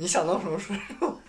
你想当什么说什么。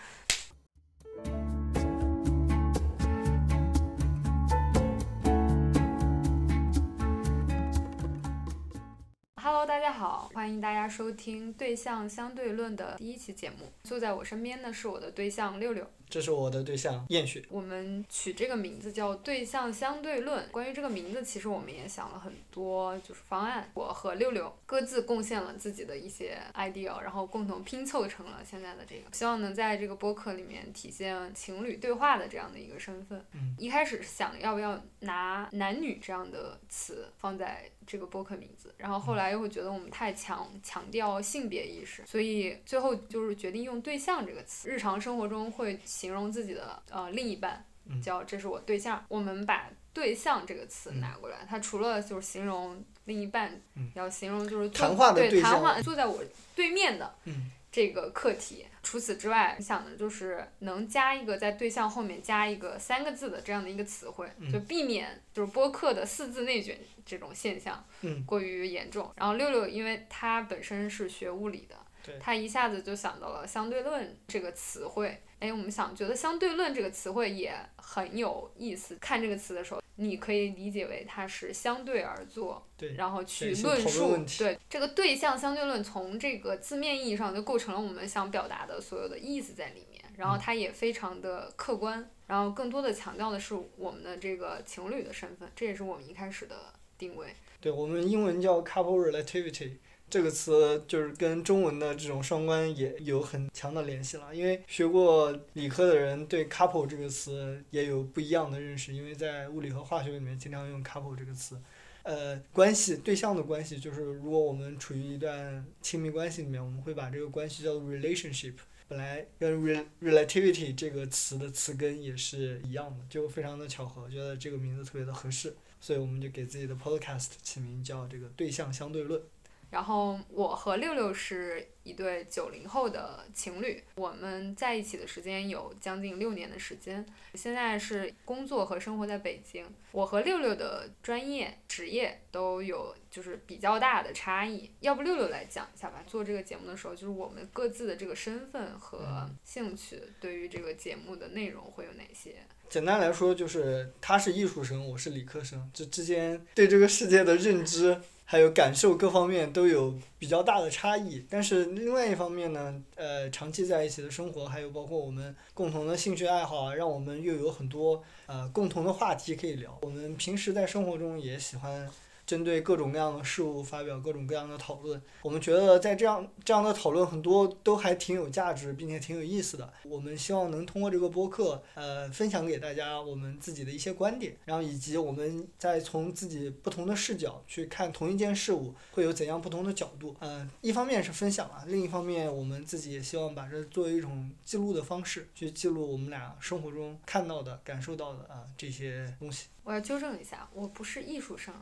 Hello，大家好，欢迎大家收听《对象相对论》的第一期节目。坐在我身边的是我的对象六六。这是我的对象燕雪。我们取这个名字叫“对象相对论”。关于这个名字，其实我们也想了很多，就是方案。我和六六各自贡献了自己的一些 idea，然后共同拼凑成了现在的这个。希望能在这个播客里面体现情侣对话的这样的一个身份。嗯一开始想要不要拿男女这样的词放在这个播客名字，然后后来又会觉得我们太强强调性别意识，所以最后就是决定用“对象”这个词。日常生活中会形容自己的呃另一半嗯，叫这是我对象。我们把“对象”这个词拿过来，它除了就是形容另一半嗯，要形容就是谈话的对谈话坐在我对面的嗯这个课题。除此之外，想的就是能加一个在对象后面加一个三个字的这样的一个词汇，嗯就避免就是播客的四字内卷这种现象嗯，过于严重。然后六六，因为他本身是学物理的，他一下子就想到了相对论这个词汇。哎，我们想觉得相对论这个词汇也很有意思。看这个词的时候，你可以理解为它是相对而坐，对。然后去论述对这个对象相对论，从这个字面意义上就构成了我们想表达的所有的意思在里面。然后嗯它也非常的客观，然后更多的强调的是我们的这个情侣的身份，这也是我们一开始的定位。对我们英文叫 couple relativity 这个词，就是跟中文的这种双关也有很强的联系了。因为学过理科的人对 couple 这个词也有不一样的认识，因为在物理和化学里面经常用 couple 这个词。呃，关系对象的关系就是，如果我们处于一段亲密关系里面，我们会把这个关系叫做 relationship。本来跟 relativity 这个词的词根也是一样的，就非常的巧合，觉得这个名字特别的合适。所以我们就给自己的 podcast 起名叫这个对象相对论。然后我和六六是一对九零后的情侣，我们在一起的时间有将近六年的时间，现在是工作和生活在北京。我和六六的专业职业都有就是比较大的差异，要不六六来讲一下吧？做这个节目的时候，就是我们各自的这个身份和嗯兴趣，对于这个节目的内容会有哪些？简单来说，就是他是艺术生，我是理科生，这之间对这个世界的认知还有感受各方面都有比较大的差异。但是另外一方面呢，呃，长期在一起的生活，还有包括我们共同的兴趣爱好啊，让我们又有很多呃共同的话题可以聊。我们平时在生活中也喜欢。针对各种各样的事物发表各种各样的讨论，我们觉得在这样这样的讨论很多都还挺有价值，并且挺有意思的。我们希望能通过这个播客，呃，分享给大家我们自己的一些观点，然后以及我们再从自己不同的视角去看同一件事物，会有怎样不同的角度。嗯、一方面是分享啊，另一方面我们自己也希望把这作为一种记录的方式，去记录我们俩生活中看到的、感受到的啊、这些东西。我要纠正一下，我不是艺术生，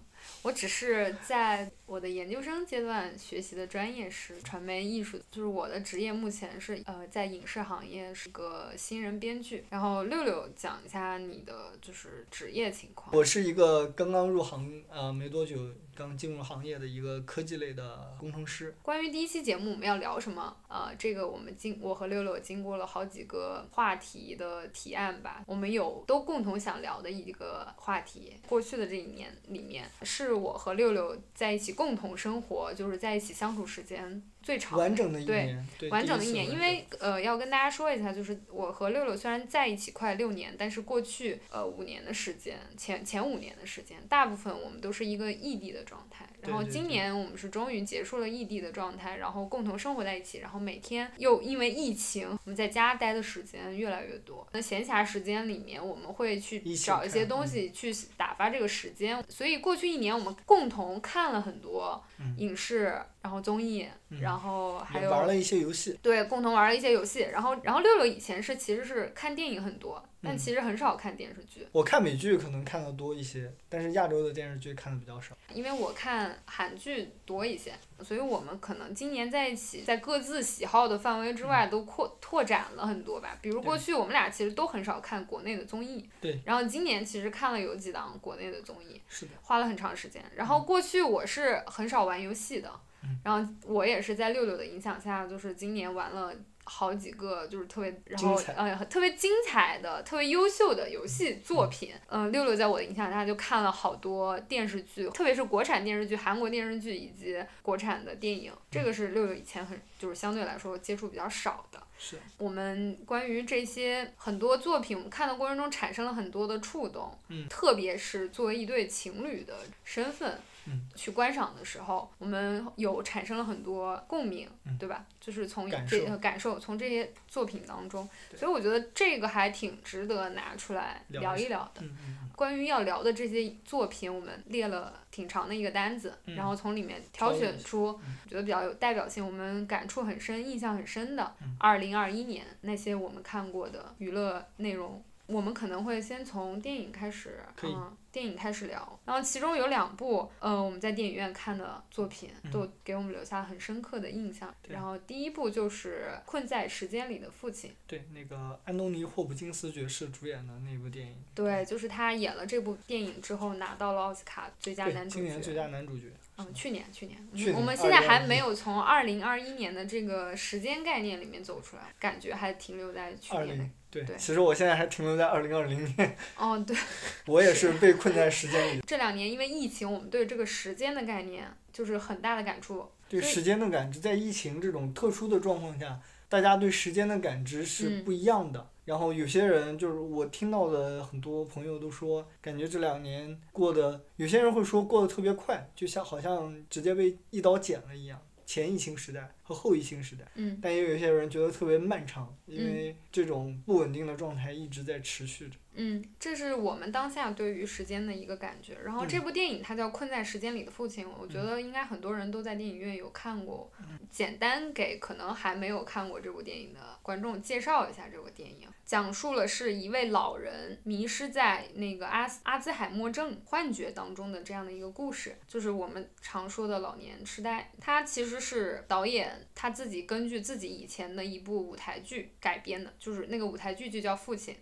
我只是在我的研究生阶段学习的专业是传媒艺术，就是我的职业目前是呃在影视行业是个新人编剧。然后六六讲一下你的就是职业情况。我是一个刚刚入行呃没多久，刚进入行业的一个科技类的工程师。关于第一期节目我们要聊什么？呃，这个我们经我和六六经过了好几个话题的提案吧，我们有都共同想聊的一个话题。过去的这一年里面，是我和六六在一起共同生活，就是在一起相处时间最长的完整的一对年，对，完整的一年，因为呃要跟大家说一下，就是我和六六虽然在一起快六年，但是过去呃五年的时间，前前五年的时间，大部分我们都是一个异地的状态。然后今年我们是终于结束了异地的状态，然后共同生活在一起，然后每天又因为疫情，我们在家待的时间越来越多。那闲暇时间里面，我们会去找一些东西去打发这个时间。所以过去一年，我们共同看了很多嗯影视，然后综艺，嗯。然后还有玩了一些游戏。对，共同玩了一些游戏，然后然后六六以前是其实是看电影很多，但嗯。其实很少看电视剧，我看美剧可能看的多一些，但是亚洲的电视剧看的比较少。因为我看韩剧多一些，所以我们可能今年在一起，在各自喜好的范围之外都扩拓展了很多吧。比如过去我们俩其实都很少看国内的综艺，对，然后今年其实看了有几档国内的综艺，是的，花了很长时间。然后过去我是很少玩游戏的，嗯然后我也是在六六的影响下，就是今年玩了好几个就是特别，然后呃特别精彩的、特别优秀的游戏作品。嗯、六六在我的影响下就看了好多电视剧，特别是国产电视剧、韩国电视剧以及国产的电影。这个是六六以前很就是相对来说接触比较少的。是，我们关于这些很多作品，我们看的过程中产生了很多的触动，嗯特别是作为一对情侣的身份，嗯去观赏的时候，我们有产生了很多共鸣，嗯。对吧？就是从这个感受，从这些作品当中，所以我觉得这个还挺值得拿出来聊一聊的。关于要聊的这些作品，我们列了挺长的一个单子，嗯。然后从里面挑选出嗯。觉得比较有代表性、我们感触很深、印象很深的嗯。二零二一年那些我们看过的娱乐内容。我们可能会先从电影开始，嗯，电影开始聊。然后其中有两部，呃，我们在电影院看的作品，嗯都给我们留下很深刻的印象。对然后第一部就是《困在时间里的父亲》。对，那个安东尼·霍普金斯爵士主演的那部电影，对，就是他演了这部电影之后拿到了奥斯卡最佳，男主角。今年最佳男主角。嗯，去年去年，去年我们现在还没有从二零二一年的这个时间概念里面走出来，感觉还停留在去年。对对，其实我现在还停留在二零二零年，哦，对，我也是被困在时间里。这两年因为疫情，我们对这个时间的概念就是很大的感触。对时间的感知，在疫情这种特殊的状况下，大家对时间的感知是嗯不一样的。然后有些人就是我听到的很多朋友都说，感觉这两年过得，有些人会说过得特别快，就像好像直接被一刀剪了一样。前疫情时代和后疫情时代，嗯但也有一些人觉得特别漫长，因为这种不稳定的状态一直在持续着。嗯，这是我们当下对于时间的一个感觉。然后这嗯部电影它叫《困在时间里的父亲》，我觉得应该很多人都在电影院有看过。简单给可能还没有看过这部电影的观众介绍一下这部电影，讲述了是一位老人迷失在那个阿阿兹海默症幻觉当中的这样的一个故事，就是我们常说的老年痴呆。它其实是导演他自己根据自己以前的一部舞台剧改编的，就是那个舞台剧就叫《父亲》。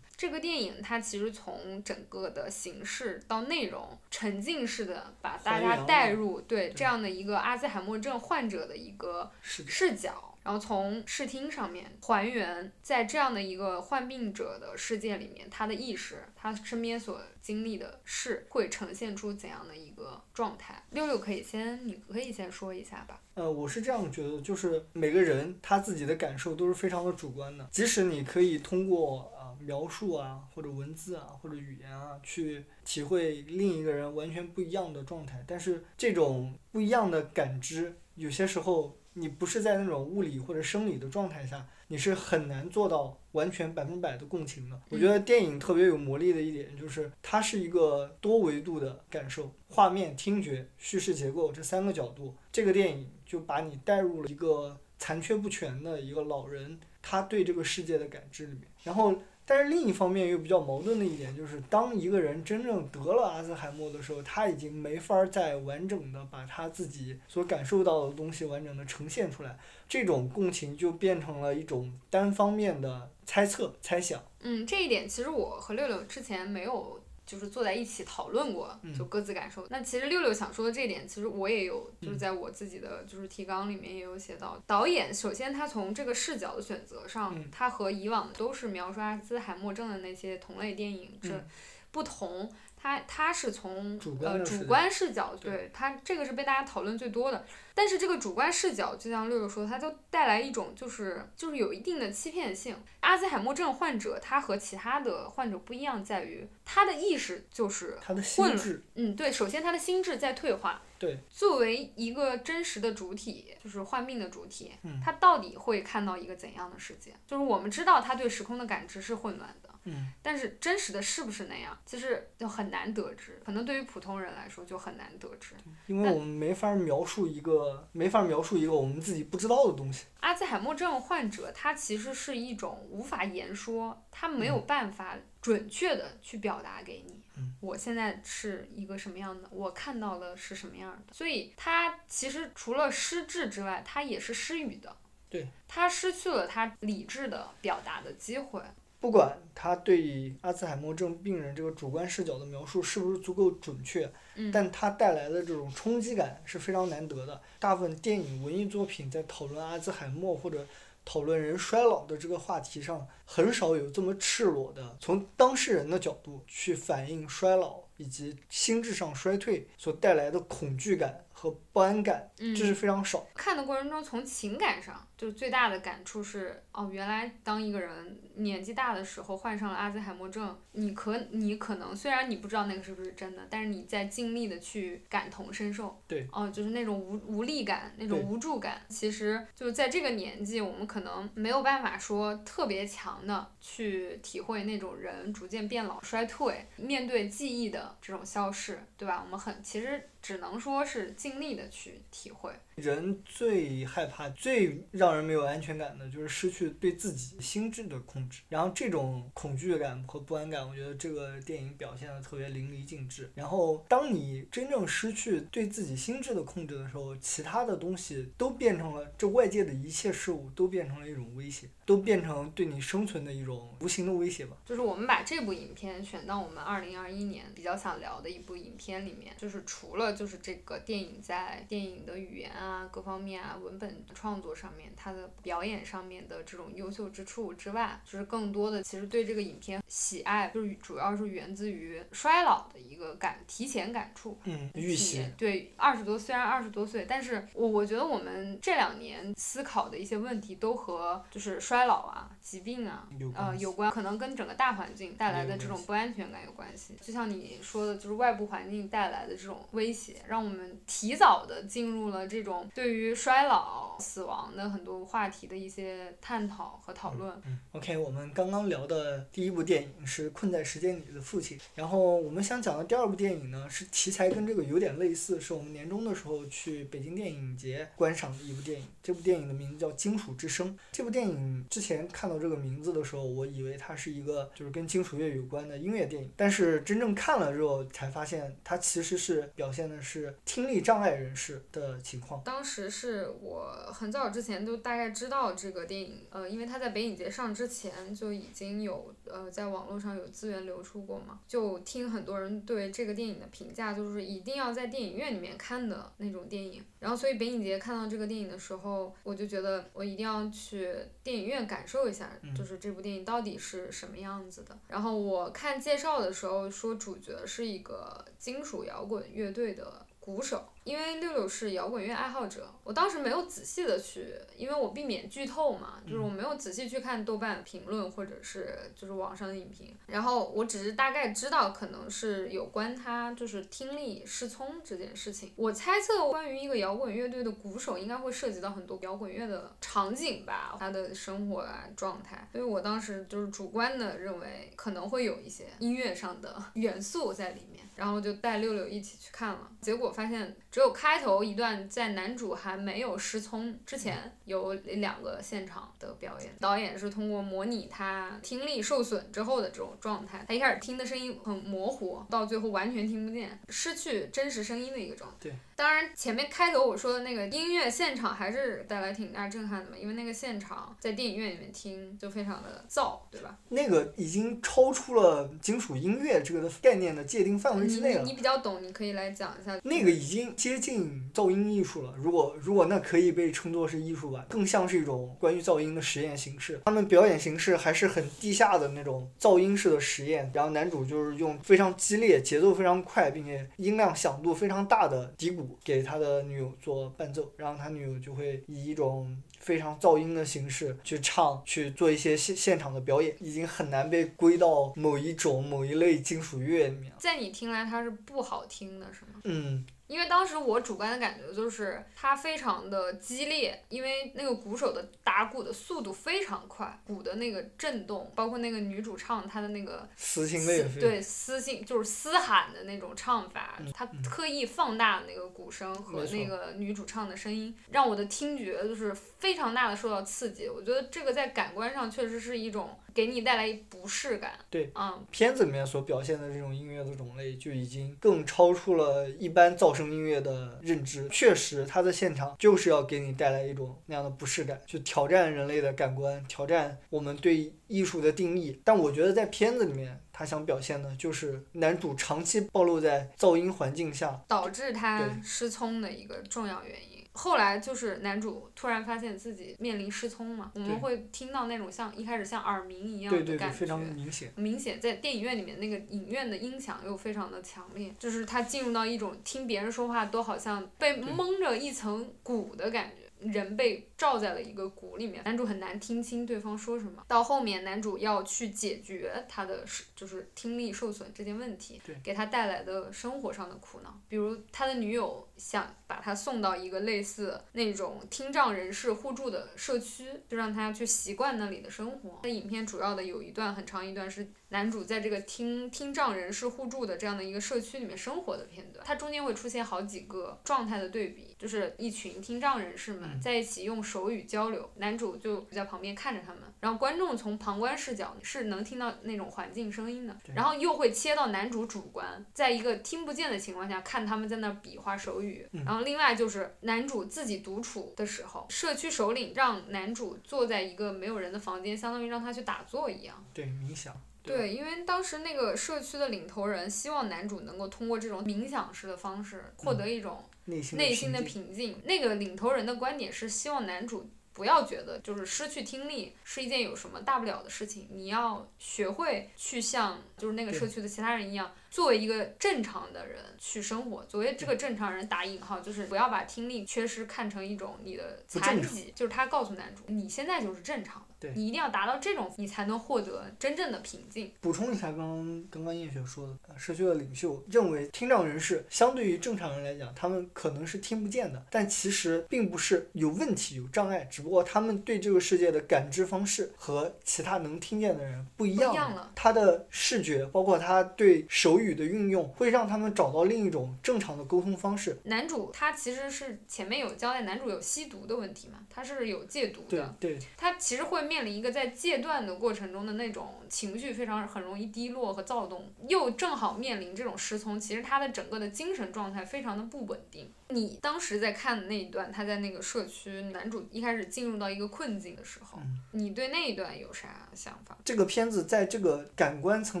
这个电影它其实从整个的形式到内容，沉浸式的把大家带入对对这样的一个阿兹海默症患者的一个，视角，然后从视听上面还原在这样的一个患病者的世界里面，他的意识，他身边所经历的事会呈现出怎样的一个状态。六六可以先，你可以先说一下吧。呃，我是这样觉得，就是每个人他自己的感受都是非常的主观的，即使你可以通过啊、描述啊，或者文字啊，或者语言啊，去体会另一个人完全不一样的状态，但是这种不一样的感知，有些时候你不是在那种物理或者生理的状态下，你是很难做到完全百分百的共情的。我觉得电影特别有魔力的一点就是，它是一个多维度的感受，画面、听觉、叙事结构这三个角度，这个电影就把你带入了一个残缺不全的一个老人，他对这个世界的感知里面。然后，但是另一方面又比较矛盾的一点就是，当一个人真正得了阿兹海默的时候，他已经没法儿再完整的把他自己所感受到的东西完整的呈现出来，这种共情就变成了一种单方面的猜测、猜想。嗯，这一点其实我和六六之前没有就是坐在一起讨论过，嗯就各自感受。那其实六六想说的这一点，其实我也有，就是嗯在我自己的就是提纲里面也有写到。导演首先他从这个视角的选择上，嗯他和以往都是描述阿兹海默症的那些同类电影这嗯不同。他他是从主观呃主的视角观视角，对对他这个是被大家讨论最多的。但是这个主观视角，就像六六说，它就带来一种就是就是有一定的欺骗性。阿兹海默症患者他和其他的患者不一样，在于他的意识就是他的心智，嗯，对，首先他的心智在退化。对。作为一个真实的主体，就是患病的主体，嗯他到底会看到一个怎样的世界？就是我们知道他对时空的感知是混乱的。嗯，但是真实的是不是那样，其实就很难得知。可能对于普通人来说就很难得知。因为我们没法描述一个，没法描述一个我们自己不知道的东西。阿兹海默症患者，他其实是一种无法言说，他没有办法准确的去表达给你。嗯我现在是一个什么样的，我看到的是什么样的，所以他其实除了失智之外，他也是失语的。对。他失去了他理智的表达的机会。不管他对阿兹海默症病人这个主观视角的描述是不是足够准确，嗯。但他带来的这种冲击感是非常难得的。大部分电影、文艺作品在讨论阿兹海默或者讨论人衰老的这个话题上，很少有这么赤裸的从当事人的角度去反映衰老以及心智上衰退所带来的恐惧感和不安感，嗯这是非常少。看的过程中，从情感上，就是最大的感触是，哦，原来当一个人年纪大的时候患上了阿兹海默症，你可你可能虽然你不知道那个是不是真的，但是你在尽力的去感同身受。对。哦，就是那种无无力感，那种无助感，其实就是在这个年纪，我们可能没有办法说特别强的去体会那种人逐渐变老衰退，面对记忆的这种消逝，对吧？我们很其实只能说是尽力的去体会。人最害怕、最让人没有安全感的，就是失去对自己心智的控制。然后这种恐惧感和不安感，我觉得这个电影表现的特别淋漓尽致。然后，当你真正失去对自己心智的控制的时候，其他的东西都变成了这外界的一切事物都变成了一种威胁，都变成对你生存的一种无形的威胁吧。就是我们把这部影片选到我们二零二一年比较想聊的一部影片里面，就是除了就是这个电影在电影的语言啊各方面啊文本创作上面，他的表演上面的这种优秀之处之外，就是更多的其实对这个影片喜爱，就是主要是源自于衰老的一个感提前感触。嗯，预体习。对，二十多虽然二十多岁，但是我我觉得我们这两年思考的一些问题都和就是衰老啊、疾病啊有关系呃有关，可能跟整个大环境带来的这种不安全感有关系。就像你说的，就是外部环境带来的这种威胁，让我们提早的进入了这种对于衰老、死亡的很多话题的一些探讨和讨论。嗯，OK，我们刚刚聊的第一部电影是《困在时间里的父亲》，然后我们想讲的第二部电影呢，是题材跟这个有点类似，是我们年终的时候去北京电影节观赏的一部电影。这部电影的名字叫《金属之声》。这部电影之前看到这个名字的时候，我以为它是一个就是跟金属乐有关的音乐电影，但是真正看了之后才发现，它其实是表现的是听力障碍人士的情况。当时是我很早之前就大概知道这个电影，呃，因为它在北影节上之前就已经有呃在网络上有资源流出过嘛，就听很多人对这个电影的评价，就是一定要在电影院里面看的那种电影。然后所以北影节看到这个电影的时候，我就觉得我一定要去电影院感受一下，就是这部电影到底是什么样子的。然后我看介绍的时候说主角是一个金属摇滚乐队的鼓手。因为六六是摇滚乐爱好者，我当时没有仔细的去，因为我避免剧透嘛，就是我没有仔细去看豆瓣评论或者是就是网上的影评，然后我只是大概知道可能是有关他就是听力失聪这件事情。我猜测关于一个摇滚乐队的鼓手应该会涉及到很多摇滚乐的场景吧，他的生活啊状态，所以我当时就是主观的认为可能会有一些音乐上的 元素在里面，然后就带六六一起去看了，结果发现。只有开头一段，在男主还没有失聪之前，有两个现场的表演。导演是通过模拟他听力受损之后的这种状态，他一开始听的声音很模糊，到最后完全听不见，失去真实声音的一个状态。对。当然，前面开头我说的那个音乐现场还是带来挺大震撼的嘛，因为那个现场在电影院里面听就非常的燥，对吧？那个已经超出了金属音乐这个概念的界定范围之内了。你你比较懂，你可以来讲一下。那个已经接近噪音艺术了。如果如果那可以被称作是艺术吧，更像是一种关于噪音的实验形式。他们表演形式还是很地下的那种噪音式的实验。然后男主就是用非常激烈、节奏非常快，并且音量响度非常大的低鼓给他的女友做伴奏，然后他女友就会以一种非常噪音的形式去唱，去做一些现现场的表演，已经很难被归到某一种某一类金属乐里面。在你听来，它是不好听的，是吗？嗯。因为当时我主观的感觉就是它非常的激烈，因为那个鼓手的打鼓的速度非常快，鼓的那个震动，包括那个女主唱她的那个撕心裂肺，对撕心就是嘶喊的那种唱法，嗯、她特意放大那个鼓声和那个女主唱的声音，让我的听觉就是非常大的受到刺激。我觉得这个在感官上确实是一种给你带来不适感。对，嗯，片子里面所表现的这种音乐的种类就已经更超出了一般噪声音乐的认知。确实，它的现场就是要给你带来一种那样的不适感，去挑战人类的感官，挑战我们对艺术的定义。但我觉得在片子里面，他想表现的就是男主长期暴露在噪音环境下，导致他失聪的一个重要原因。后来就是男主突然发现自己面临失聪嘛，我们会听到那种像一开始像耳鸣一样对对对，的感觉。非常明显。明显在电影院里面那个影院的音响又非常的强烈，就是他进入到一种听别人说话都好像被蒙着一层鼓的感觉，人被罩在了一个鼓里面，男主很难听清对方说什么。到后面男主要去解决他的是就是听力受损这件问题，给他带来的生活上的苦恼，比如他的女友想把他送到一个类似那种听障人士互助的社区，就让他去习惯那里的生活。那影片主要的有一段很长一段是男主在这个听听障人士互助的这样的一个社区里面生活的片段，它中间会出现好几个状态的对比，就是一群听障人士们嗯在一起用手语交流，男主就在旁边看着他们，然后观众从旁观视角是能听到那种环境声音的，然后又会切到男主主观，在一个听不见的情况下看他们在那儿比划手语，嗯然后另外就是男主自己独处的时候，社区首领让男主坐在一个没有人的房间，相当于让他去打坐一样。对，冥想。对，因为当时那个社区的领头人希望男主能够通过这种冥想式的方式获得一种内心的平静。那个领头人的观点是希望男主不要觉得就是失去听力是一件有什么大不了的事情，你要学会去像就是那个社区的其他人一样，作为一个正常的人去生活。作为这个正常人打引号，就是不要把听力缺失看成一种你的残疾。就是他告诉男主，你现在就是正常的对，你一定要达到这种，你才能获得真正的平静。补充一下刚刚刚刚叶雪说的，呃社区的领袖认为听障人士相对于正常人来讲，他们可能是听不见的，但其实并不是有问题、有障碍，只不过他们对这个世界的感知方式和其他能听见的人不一样不一样了他的视觉，包括他对手语的运用，会让他们找到另一种正常的沟通方式。男主他其实是前面有交代，男主有吸毒的问题嘛，他是有戒毒对的，对他其实会面临一个在戒断的过程中的那种情绪非常很容易低落和躁动，又正好面临这种失聪，其实他的整个的精神状态非常的不稳定。你当时在看的那一段，他在那个社区，男主一开始进入到一个困境的时候，嗯你对那一段有啥想法？这个片子在这个感官层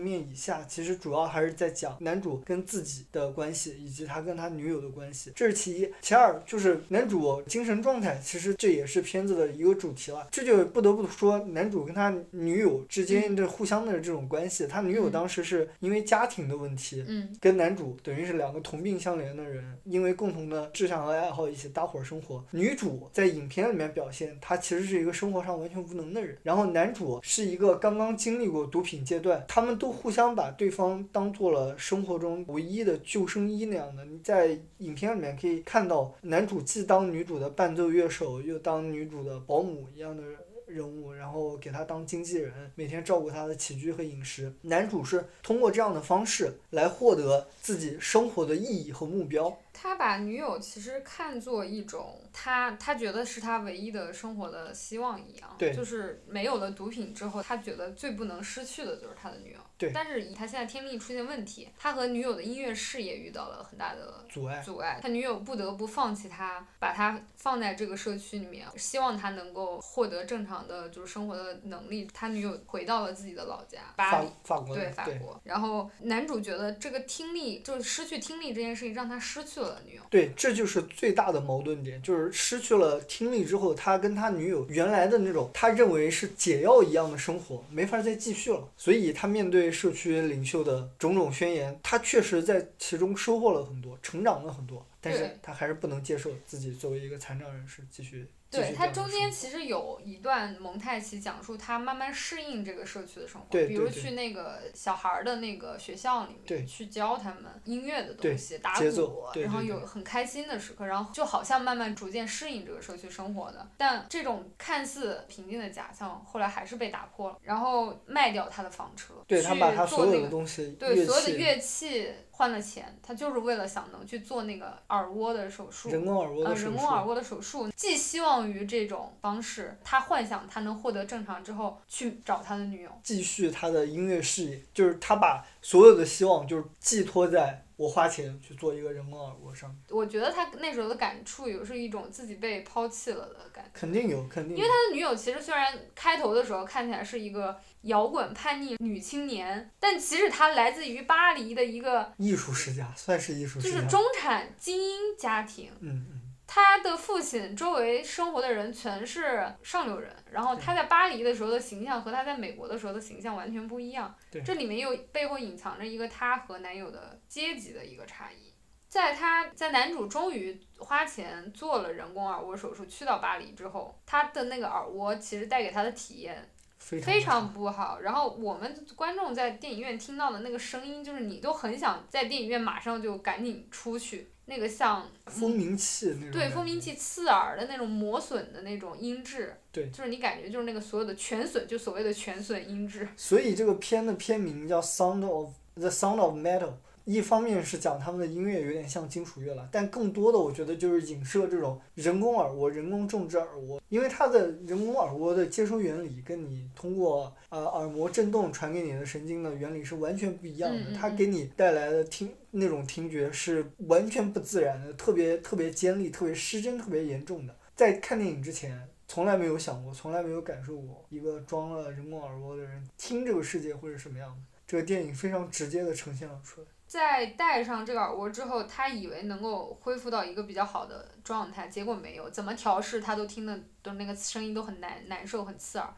面以下，其实主要还是在讲男主跟自己的关系，以及他跟他女友的关系，这是其一。其二就是男主精神状态，其实这也是片子的一个主题了。这就不得不说，男主跟他女友之间的互相的这种关系。他女友嗯当时是因为家庭的问题，嗯跟男主等于是两个同病相怜的人，因为共同的志向和爱好一起搭伙生活。女主在影片里面表现，她其实是一个生活上完全无能的人，然后男主是一个刚刚经历过毒品阶段，他们都互相把对方当做了生活中唯一的救生衣那样的。你在影片里面可以看到，男主既当女主的伴奏乐手，又当女主的保姆一样的人物，然后给他当经纪人，每天照顾他的起居和饮食。男主是通过这样的方式来获得自己生活的意义和目标。他把女友其实看作一种他他觉得是他唯一的生活的希望一样，对就是没有了毒品之后，他觉得最不能失去的就是他的女友。对但是以他现在听力出现问题，他和女友的音乐事业遇到了很大的阻碍，阻碍，他女友不得不放弃他，把他放在这个社区里面，希望他能够获得正常的就是生活的能力。他女友回到了自己的老家巴法黎。法国对法国，然后男主觉得这个听力就是失去听力这件事情让他失去了女友，对，这就是最大的矛盾点，就是失去了听力之后，他跟他女友原来的那种他认为是解药一样的生活，没法再继续了。所以他面对社区领袖的种种宣言，他确实在其中收获了很多，成长了很多，但是他还是不能接受自己作为一个残障人士继续。对他中间其实有一段蒙太奇讲述他慢慢适应这个社区的生活，比如去那个小孩儿的那个学校里面去教他们音乐的东西，打鼓，然后有很开心的时刻，然后就好像慢慢逐渐适应这个社区生活的。但这种看似平静的假象，后来还是被打破了，然后卖掉他的房车，对他把他所有去做那个的东西，对所有的乐器换了钱，他就是为了想能去做那个耳蜗的手术。人工耳蜗呃，的手术，人工耳蜗的手术，寄希望于这种方式，他幻想他能获得正常之后去找他的女友。继续他的音乐事业，就是他把所有的希望就是寄托在我花钱去做一个人工耳蜗上面，我觉得他那时候的感触有是一种自己被抛弃了的感觉。肯定有，肯定有。他的女友其实虽然开头的时候看起来是一个摇滚叛逆女青年，但其实她来自于巴黎的一个艺术世家算是艺术世家，就是中产精英家庭。嗯嗯，他的父亲周围生活的人全是上流人，然后他在巴黎的时候的形象和他在美国的时候的形象完全不一样。这里面又背后隐藏着一个他和男友的阶级的一个差异。在他在男主终于花钱做了人工耳蜗手术去到巴黎之后，他的那个耳蜗其实带给他的体验非常不好。然后我们观众在电影院听到的那个声音，就是你都很想在电影院马上就赶紧出去。那个像蜂鸣器那种。对，蜂鸣器刺耳的那种磨损的那种音质。对。就是你感觉就是那个所有的全损，就所谓的全损音质。所以这个片的片名叫《Sound of the Sound of Metal》。一方面是讲他们的音乐有点像金属乐了，但更多的我觉得就是影射这种人工耳蜗、人工种植耳蜗，因为它的人工耳蜗的接收原理跟你通过呃耳膜震动传给你的神经的原理是完全不一样的，它给你带来的听那种听觉是完全不自然的，特别特别尖利、特别失真、特别严重的。在看电影之前，从来没有想过，从来没有感受过一个装了人工耳蜗的人听这个世界会是什么样的。这个电影非常直接的呈现了出来。在戴上这个耳蜗之后，他以为能够恢复到一个比较好的状态，结果没有，怎么调试他都听的都那个声音都很难难受，很刺耳。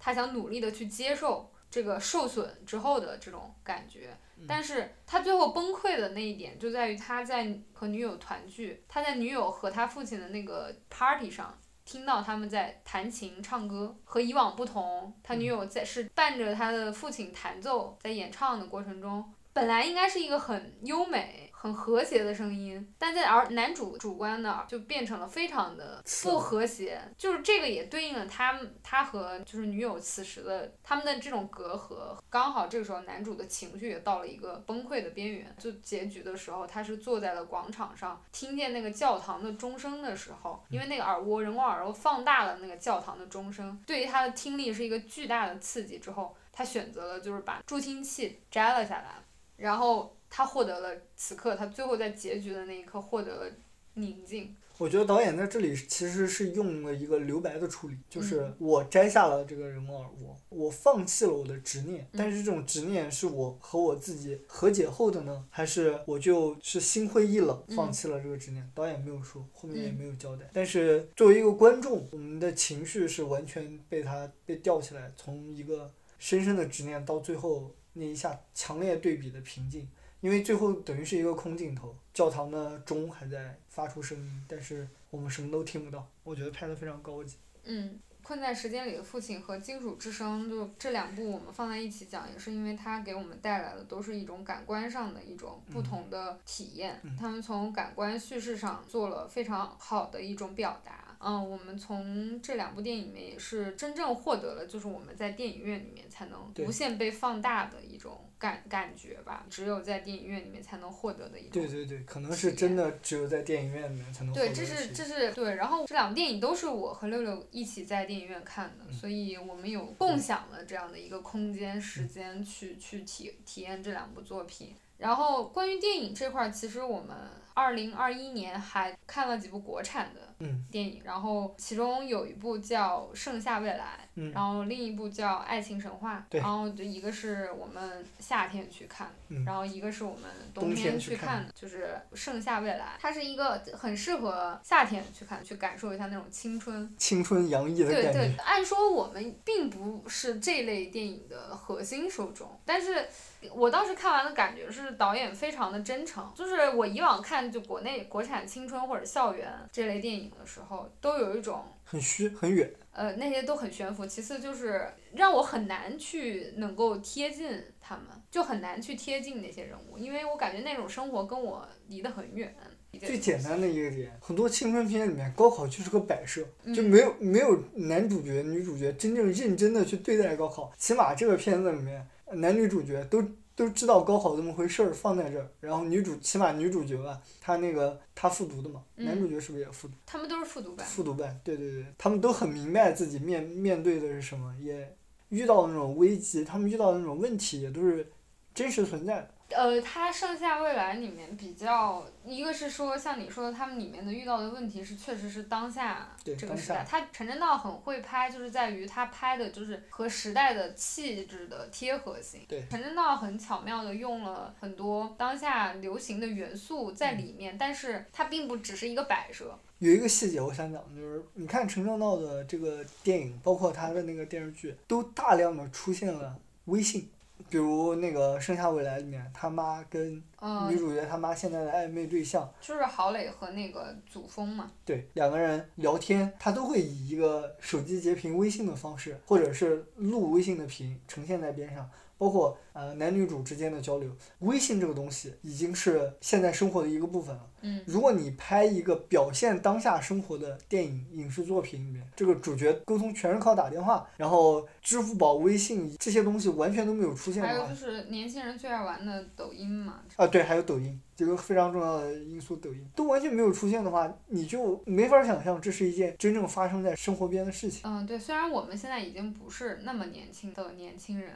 他想努力的去接受这个受损之后的这种感觉，但是他最后崩溃的那一点就在于他在和女友团聚，他在女友和他父亲的那个 party 上听到他们在弹琴唱歌，和以往不同，他女友在是伴着他的父亲弹奏，在演唱的过程中。本来应该是一个很优美、很和谐的声音，但在而男主主观的就变成了非常的不和谐，就是这个也对应了他他和就是女友此时的他们的这种隔阂。刚好这个时候男主的情绪也到了一个崩溃的边缘，就结局的时候，他是坐在了广场上，听见那个教堂的钟声的时候，因为那个耳蜗人工耳蜗放大了那个教堂的钟声，对于他的听力是一个巨大的刺激。之后他选择了就是把助听器摘了下来。然后他获得了此刻，他最后在结局的那一刻获得了宁静。我觉得导演在这里其实是用了一个留白的处理，就是我摘下了这个人工耳蜗，我放弃了我的执念，但是这种执念是我和我自己和解后的呢，还是我就是心灰意冷放弃了这个执念？导演没有说，后面也没有交代。但是作为一个观众，我们的情绪是完全被他被吊起来，从一个深深的执念到最后。那一下强烈对比的平静，因为最后等于是一个空镜头，教堂的钟还在发出声音，但是我们什么都听不到。我觉得拍的非常高级。嗯，困在时间里的父亲和金属之声，就这两部我们放在一起讲，也是因为它给我们带来的都是一种感官上的一种不同的体验。他们从感官叙事上做了非常好的一种表达。嗯，我们从这两部电影里面也是真正获得了，就是我们在电影院里面才能无限被放大的一种感感觉吧，只有在电影院里面才能获得的一种。对对对，可能是真的只有在电影院里面才能。对，这是这是对，然后这两部电影都是我和六六一起在电影院看的，所以我们有共享了这样的一个空间时间去去体体验这两部作品。然后关于电影这块儿，其实我们二零二一年还看了几部国产的。电影，然后其中有一部叫《盛夏未来》，然后另一部叫《爱情神话》，然后一个是我们夏天去看，然后一个是我们冬天去看的，就是《盛夏未来》，它是一个很适合夏天去看，去感受一下那种青春、青春洋溢的感觉。对对，按说我们并不是这类电影的核心受众，但是我当时看完的感觉是导演非常的真诚，就是我以往看就国内国产青春或者校园这类电影。的时候都有一种很虚很远，呃，那些都很悬浮。其次就是让我很难去能够贴近他们，就很难去贴近那些人物，因为我感觉那种生活跟我离得很远。最简单的一个点，很多青春片里面高考就是个摆设，就没有没有男主角女主角真正认真的去对待高考。起码这个片子里面男女主角都。都知道高考这么回事儿，放在这儿，然后女主起码女主角吧，她那个她复读的嘛，男主角是不是也复读？他们都是复读班。复读班，对对对，他们都很明白自己面面对的是什么，也遇到那种危机，他们遇到那种问题也都是真实存在的。呃，它《盛夏未来》里面比较，一个是说像你说的，他们里面的遇到的问题是，确实是当下这个时代。他陈正道很会拍，就是在于他拍的就是和时代的气质的贴合性。对陈正道很巧妙的用了很多当下流行的元素在里面，但是它并不只是一个摆设。有一个细节我想讲，就是你看陈正道的这个电影，包括他的那个电视剧，都大量的出现了微信。比如那个《盛夏未来》里面，他妈跟嗯、女主角他妈现在的暧昧对象，就是郝蕾和那个祖峰嘛。对两个人聊天，他都会以一个手机截屏微信的方式，或者是录微信的屏呈现在边上。包括呃男女主之间的交流，微信这个东西已经是现在生活的一个部分了。嗯。如果你拍一个表现当下生活的电影影视作品里面，这个主角沟通全是靠打电话，然后支付宝、微信这些东西完全都没有出现的话还有就，是年轻人最爱玩的抖音嘛。啊对，还有抖音这个非常重要的因素，抖音都完全没有出现的话，你就没法想象这是一件真正发生在生活边的事情。嗯，对，虽然我们现在已经不是那么年轻的年轻人，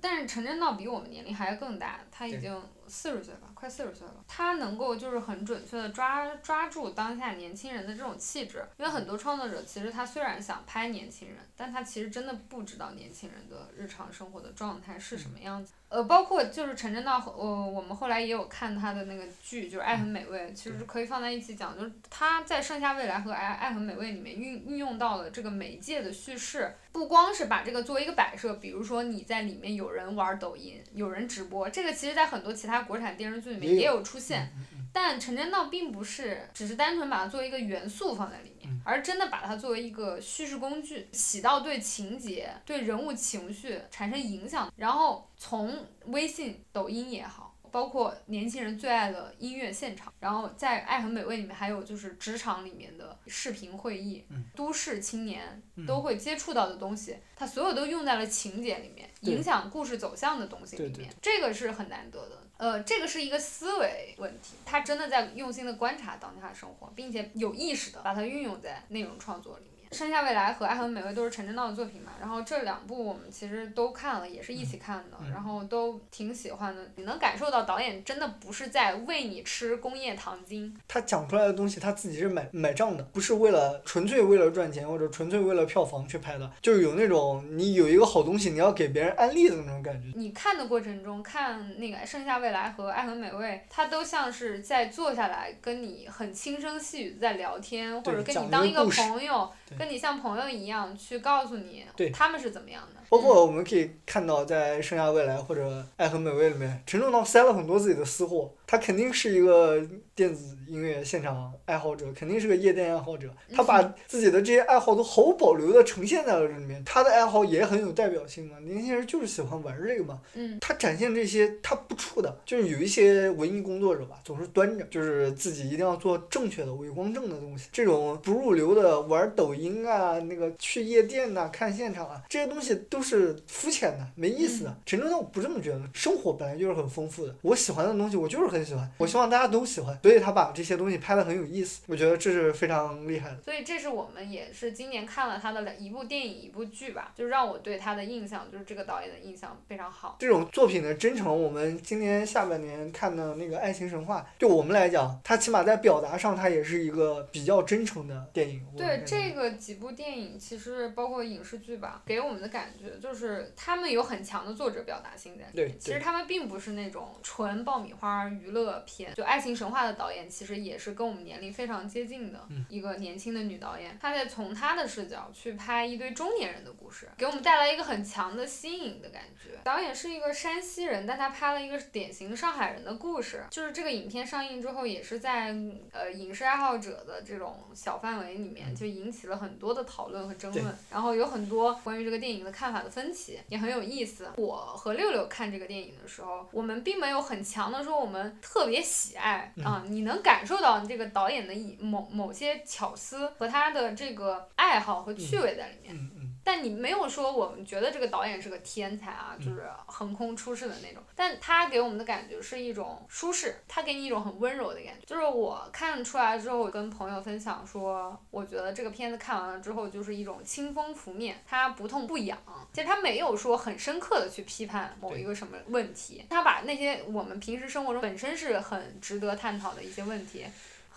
但是陈正道比我们年龄还要更大，他已经四十岁了，快四十岁了。他能够就是很准确的抓抓住当下年轻人的这种气质，因为很多创作者其实他虽然想拍年轻人，但他其实真的不知道年轻人的日常生活的状态是什么样子。呃，包括就是陈正道，呃，我们后来也有看他的那个剧，就是《爱很美味》，其实可以放在一起讲，就是他在《盛夏未来》和《爱爱很美味》里面运运用到了这个媒介的叙事，不光是把这个作为一个摆设，比如说你在里面有人玩抖音，有人直播，这个其实在很多其他国产电视剧里面也有出现。但陈正道并不是只是单纯把它作为一个元素放在里面，而真的把它作为一个叙事工具，起到对情节、对人物情绪产生影响。然后从微信、抖音也好。包括年轻人最爱的音乐现场，然后在《爱很美味》里面还有就是职场里面的视频会议，嗯。都市青年都会接触到的东西，它所有都用在了情节里面，影响故事走向的东西里对对面，这个是很难得的。呃，这个是一个思维问题，他真的在用心的观察当下的生活，并且有意识的把它运用在内容创作里面。《盛夏未来》和《爱很美味》都是陈正道的作品嘛，然后这两部我们其实都看了，也是一起看的，嗯然后都挺喜欢的。你能感受到导演真的不是在喂你吃工业糖精，他讲出来的东西，他自己是买买账的，不是为了纯粹为了赚钱或者纯粹为了票房去拍的，就是有那种你有一个好东西，你要给别人安利的那种感觉。你看的过程中，看那个《盛夏未来》和《爱很美味》，它都像是在坐下来跟你很轻声细语在聊天，或者跟你当一个朋友，对跟你像朋友一样去告诉你对他们是怎么样的。包括我们可以看到，在《盛夏未来》或者《爱很美味》里面，陈正道塞了很多自己的私货。他肯定是一个电子音乐现场爱好者，肯定是个夜店爱好者。他把自己的这些爱好都毫无保留的呈现在了这里面。他的爱好也很有代表性嘛，年轻人就是喜欢玩这个嘛。嗯，他展现这些他不怵的，就是有一些文艺工作者吧，总是端着，就是自己一定要做正确的、伪光正的东西。这种不入流的玩抖音啊，那个去夜店呐、看现场啊，这些东西都是肤浅的、没意思的。陈正道不这么觉得，生活本来就是很丰富的。我喜欢的东西，我就是很喜欢，我希望大家都喜欢，所以他把这些东西拍的很有意思。我觉得这是非常厉害的。所以这是我们也是今年看了他的两一部电影一部剧吧，就让我对他的印象，就是这个导演的印象非常好。这种作品的真诚，我们今年下半年看的那个《爱情神话》，对我们来讲，它起码在表达上，它也是一个比较真诚的电影。对这个几部电影，其实包括影视剧吧，给我们的感觉就是他们有很强的作者表达性在里对面。其实他们并不是那种纯爆米花娱乐片。就《爱情神话》的导演，其实也是跟我们年龄非常接近的嗯一个年轻的女导演。她在从她的视角去拍一堆中年人的故事，给我们带来一个很强的新颖的感觉。导演是一个山西人，但他拍了一个典型上海人的故事。就是这个影片上映之后，也是在呃影视爱好者的这种小范围里面，就引起了很多的讨论和争论。然后有很多关于这个电影的看法的分歧，也很有意思。我和六六看这个电影的时候，我们并没有很强的说我们特别喜爱啊、你能感受到这个导演的一某某些巧思和他的这个爱好和趣味在里面。嗯嗯，但你没有说我们觉得这个导演是个天才啊，就是横空出世的那种。但他给我们的感觉是一种舒适，他给你一种很温柔的感觉。就是我看出来之后，我跟朋友分享说，我觉得这个片子看完了之后，就是一种清风拂面，它不痛不痒。其实他没有说很深刻的去批判某一个什么问题，他把那些我们平时生活中本身是很值得探讨的一些问题。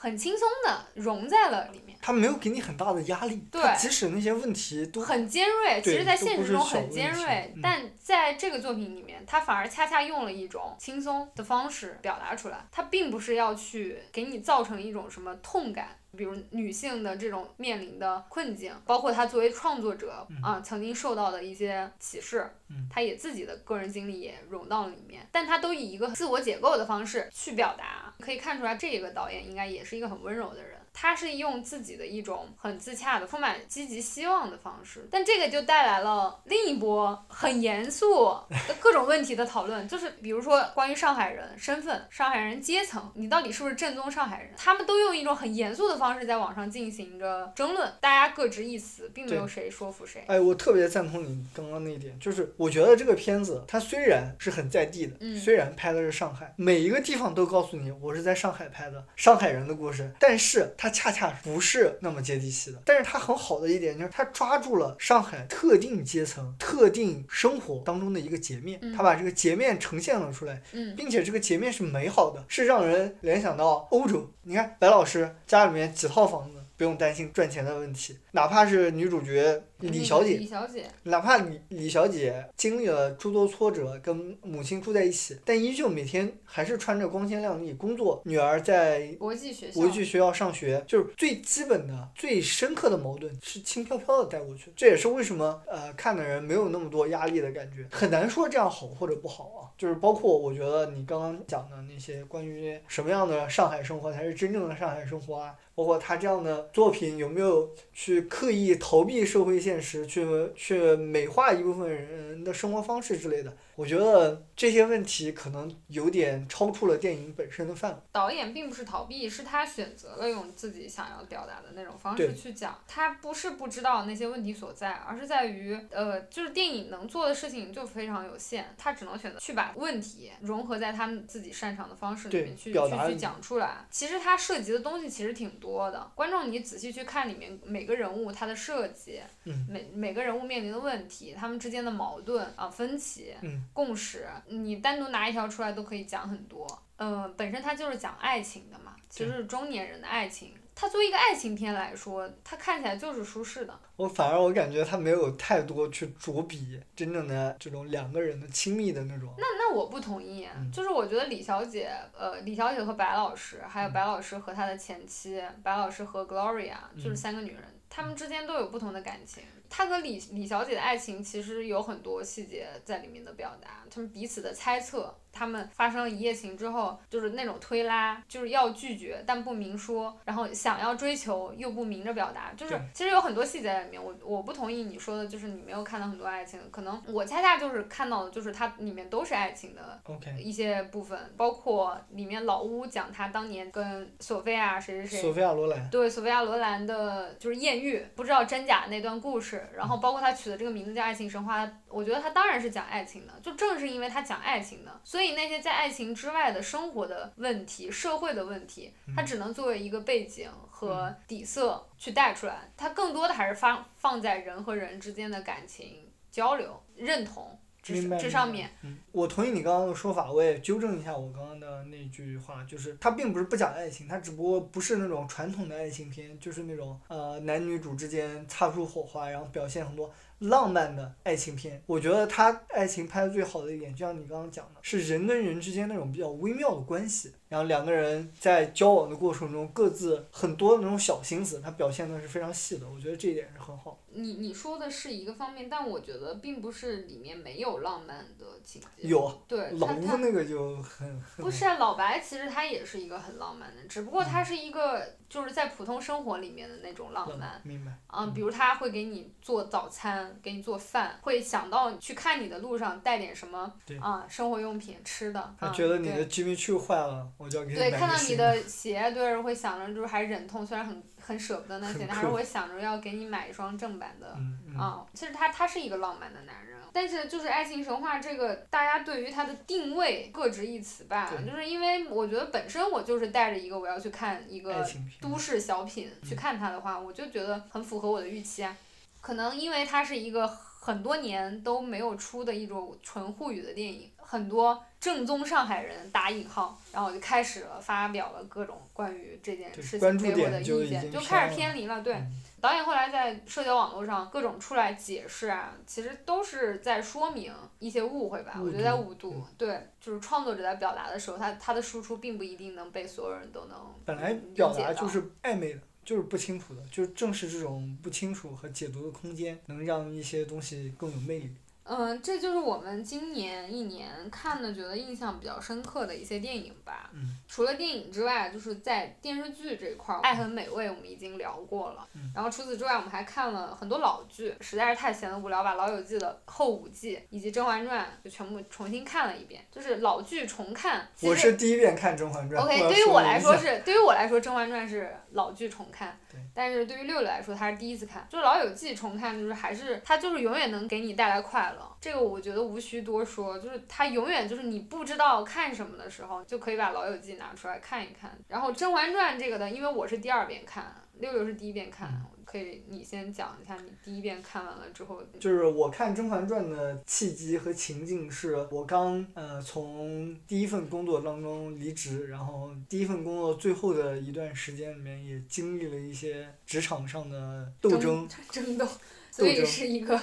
很轻松的融在了里面，他没有给你很大的压力，对，即使那些问题都很尖锐，其实，在现实中很尖锐，嗯、但在这个作品里面，他反而恰恰用了一种轻松的方式表达出来，他并不是要去给你造成一种什么痛感。比如女性的这种面临的困境，包括她作为创作者啊，曾经受到的一些歧视，她也自己的个人经历也融到了里面，但她都以一个自我解构的方式去表达，可以看出来这个导演应该也是一个很温柔的人。他是用自己的一种很自洽的、充满积极希望的方式，但这个就带来了另一波很严肃的各种问题的讨论，就是比如说关于上海人身份、上海人阶层，你到底是不是正宗上海人？他们都用一种很严肃的方式在网上进行着争论，大家各执一词，并没有谁说服谁。哎，我特别赞同你刚刚那一点，就是我觉得这个片子它虽然是很在地的，嗯、虽然拍的是上海，每一个地方都告诉你我是在上海拍的上海人的故事，但是。它恰恰不是那么接地气的，但是它很好的一点就是它抓住了上海特定阶层、特定生活当中的一个截面，它把这个截面呈现了出来，并且这个截面是美好的，是让人联想到欧洲。你看白老师家里面几套房子。不用担心赚钱的问题，哪怕是女主角李小姐，李小姐，哪怕李李小姐经历了诸多挫折，跟母亲住在一起，但依旧每天还是穿着光鲜亮丽工作。女儿在国际学校，国际学校上学，就是最基本的、最深刻的矛盾是轻飘飘的带过去。这也是为什么呃看的人没有那么多压力的感觉，很难说这样好或者不好啊。就是包括我觉得你刚刚讲的那些关于什么样的上海生活才是真正的上海生活啊。包括他这样的作品有没有去刻意逃避社会现现实，去去美化一部分人的生活方式之类的？我觉得这些问题可能有点超出了电影本身的范围。导演并不是逃避，是他选择了用自己想要表达的那种方式去讲。他不是不知道那些问题所在，而是在于，呃，就是电影能做的事情就非常有限，他只能选择去把问题融合在他们自己擅长的方式里面去去去讲出来。其实他涉及的东西其实挺多的，观众你仔细去看里面每个人物他的设计，嗯、每每个人物面临的问题，他们之间的矛盾啊分歧。嗯共识，你单独拿一条出来都可以讲很多。嗯，本身它就是讲爱情的嘛，其实是中年人的爱情。它作为一个爱情片来说，它看起来就是舒适的。我反而我感觉它没有太多去着笔真正的这种两个人的亲密的那种。那那我不同意，嗯、就是我觉得李小姐，呃，李小姐和白老师，还有嗯白老师和他的前妻，白老师和 Gloria，就是嗯三个女人，她们之间都有不同的感情。他和李李小姐的爱情其实有很多细节在里面的表达，他们彼此的猜测，他们发生了一夜情之后，就是那种推拉，就是要拒绝但不明说，然后想要追求又不明着表达，就是其实有很多细节在里面。我我不同意你说的，就是你没有看到很多爱情，可能我恰恰就是看到的，就是它里面都是爱情的一些部分，包括里面老乌讲他当年跟索菲亚谁谁谁，索菲亚罗兰，对索菲亚罗兰的就是艳遇，不知道真假那段故事。然后包括他取的这个名字叫《爱情神话》，我觉得他当然是讲爱情的。就正是因为他讲爱情的，所以那些在爱情之外的生活的问题、社会的问题，它只能作为一个背景和底色去带出来。它更多的还是放放在人和人之间的感情交流、认同这这上面。嗯，我同意你刚刚的说法，我也纠正一下我刚刚的那句话，就是它并不是不讲爱情，它只不过不是那种传统的爱情片，就是那种呃男女主之间擦出火花，然后表现很多。浪漫的爱情片，我觉得他爱情拍的最好的一点，就像你刚刚讲的，是人跟人之间那种比较微妙的关系，然后两个人在交往的过程中，各自很多那种小心思，他表现的是非常细的，我觉得这一点是很好。你你说的是一个方面，但我觉得并不是里面没有浪漫的情节。有。对。老吴那个就很。不是啊，老白其实他也是一个很浪漫的，只不过他是一个，就是在普通生活里面的那种浪浪漫。明白。嗯，比如他会给你做早餐，给你做饭，会想到去看你的路上带点什么对啊、生活用品吃的。嗯他觉得你的 Jimmy Choo 坏了，我就给你对，看到你的鞋，对，会想着就是还忍痛，虽然很很舍不得那很鞋，但还是酷会想着要给你买一双正版的。嗯嗯。啊、其实他他是一个浪漫的男人，但是就是爱情神话这个，大家对于他的定位各执一词吧。就是因为我觉得本身我就是带着一个我要去看一个都市小品去看它的话，我就觉得很符合我的预期啊。可能因为它是一个很多年都没有出的一种纯沪语的电影，很多正宗上海人打引号，然后我就开始了发表了各种关于这件事情给我的意见，就开始偏离了。对，嗯导演后来在社交网络上各种出来解释啊，其实都是在说明一些误会吧。我觉得在读误读，对，就是创作者在表达的时候，他他的输出并不一定能被所有人都能本来表达就是暧昧的，就是不清楚的，就正是这种不清楚和解读的空间，能让一些东西更有魅力。嗯，这就是我们今年一年看的觉得印象比较深刻的一些电影吧。嗯除了电影之外，就是在电视剧这一块儿，《爱很美味》我们已经聊过了。嗯然后除此之外，我们还看了很多老剧，实在是太闲得无聊，把《老友记》的后五季以及《甄嬛传》就全部重新看了一遍，就是老剧重看。其我实是第一遍看《甄嬛传》OK，对于我来说是，对于我来说，《甄嬛传》是老剧重看对，但是对于六六来说，他是第一次看。就是《老友记》重看，就是还是他就是永远能给你带来快乐，这个我觉得无需多说，就是他永远就是你不知道看什么的时候，就可以把《老友记》拿出来看一看。然后《甄嬛传》这个的，因为我是第二遍看，六六是第一遍看，嗯可以你先讲一下你第一遍看完了之后，就是我看《甄嬛传》的契机和情境是我刚呃从第一份工作当中离职，然后第一份工作最后的一段时间里面也经历了一些职场上的斗争，争斗，所以是一个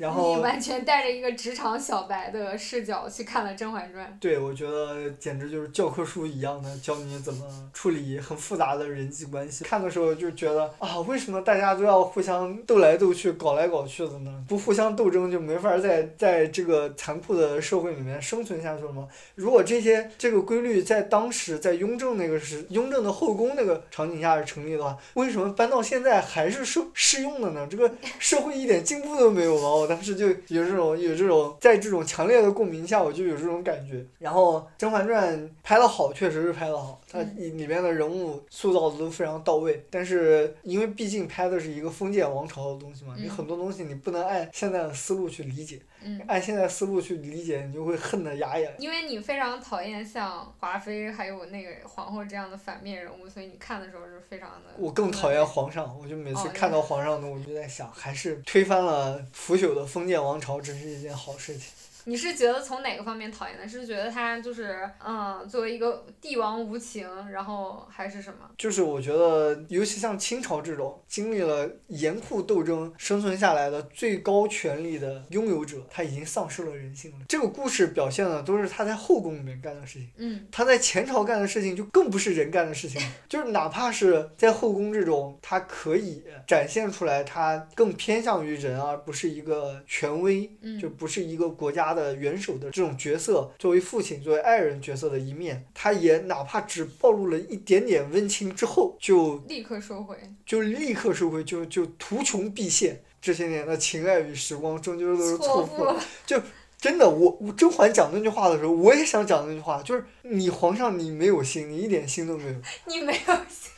然后你完全带着一个职场小白的视角去看了《甄嬛传》。对，我觉得简直就是教科书一样的教你怎么处理很复杂的人际关系。看的时候就觉得啊，为什么大家都要互相斗来斗去、搞来搞去的呢？不互相斗争就没法在在这个残酷的社会里面生存下去了吗？如果这些这个规律在当时在雍正那个时雍正的后宫那个场景下是成立的话，为什么搬到现在还是适适用的呢？这个社会一点进步都没有吗？我当时就有这种有这种在这种强烈的共鸣下，我就有这种感觉。然后《甄嬛传》拍的好，确实是拍的好，它嗯里里面的人物塑造的都非常到位。但是因为毕竟拍的是一个封建王朝的东西嘛，你嗯很多东西你不能按现在的思路去理解，嗯，按现在思路去理解，你就会恨得牙痒。因为你非常讨厌像华妃还有那个皇后这样的反面人物，所以你看的时候是非常的。我更讨厌皇上，我就每次哦看到皇上的，我就在想，还是推翻了腐朽的封建王朝，真是一件好事情。你是觉得从哪个方面讨厌的？是觉得他就是嗯，作为一个帝王无情，然后还是什么？就是我觉得，尤其像清朝这种经历了严酷斗争生存下来的最高权力的拥有者，他已经丧失了人性了。这个故事表现的都是他在后宫里面干的事情。嗯他在前朝干的事情就更不是人干的事情，就是哪怕是在后宫这种，他可以展现出来他更偏向于人，而不是一个权威，嗯就不是一个国家的元首的这种角色，作为父亲、作为爱人角色的一面，他也哪怕只暴露了一点点温情之后，就立刻收回。就立刻收回，就就图穷匕现。这些年的情爱与时光，终究都是错付了。就。真的，我我甄嬛讲那句话的时候，我也想讲那句话，就是你皇上你没有心，你一点心都没有。你没有心，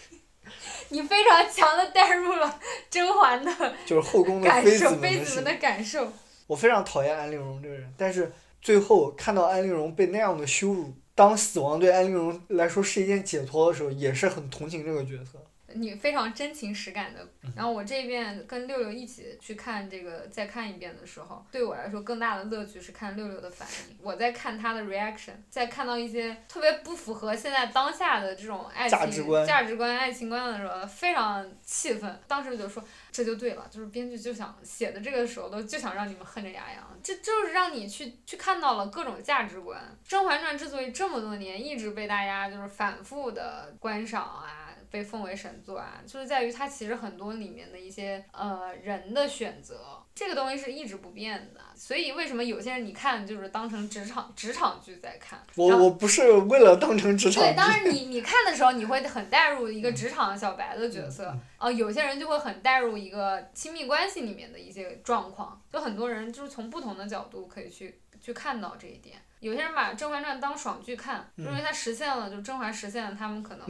你非常强的带入了甄嬛的就是后宫的。妃子们的感受。我非常讨厌安陵容这个人，但是最后看到安陵容被那样的羞辱，当死亡对安陵容来说是一件解脱的时候，也是很同情这个角色。你非常真情实感的，嗯然后我这边跟六六一起去看这个，再看一遍的时候，对我来说更大的乐趣是看六六的反应。我在看他的 reaction，在看到一些特别不符合现在当下的这种爱情价值观价值观、爱情观的时候，非常气愤。当时就说这就对了，就是编剧就想写的这个时候都就想让你们恨着牙痒，这就是让你去去看到了各种价值观。《甄嬛传》之所以这么多年一直被大家就是反复的观赏啊。被奉为神作啊，就是在于它其实很多里面的一些呃人的选择，这个东西是一直不变的。所以为什么有些人你看就是当成职场职场剧在看？我我不是为了当成职场剧。对，当然你你看的时候你会很带入一个职场小白的角色，啊，有些人就会很带入一个亲密关系里面的一些状况，就很多人就是从不同的角度可以去去看到这一点。有些人把《甄嬛传》当爽剧看，认为它实现了，就甄嬛实现了他们可能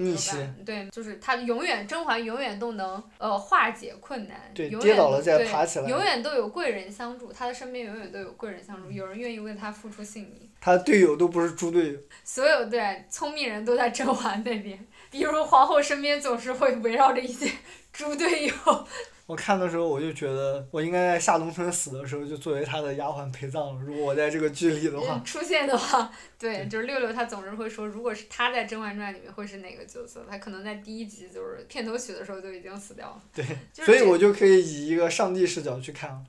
对，就是他永远甄嬛永远都能呃化解困难，对，跌倒了再爬起来，永远都有贵人相助，他的身边永远都有贵人相助，有人愿意为他付出性命。他队友都不是猪队友。所有对聪明人都在甄嬛那边，比如皇后身边总是会围绕着一些猪队友。我看的时候，我就觉得我应该在夏冬春死的时候就作为他的丫鬟陪葬了。如果我在这个剧里的话，出现的话，对，就是六六他总是会说，如果是他在《甄嬛传》里面会是哪个角色？他可能在第一集就是片头曲的时候就已经死掉了。对，所以我就可以以一个上帝视角去看了。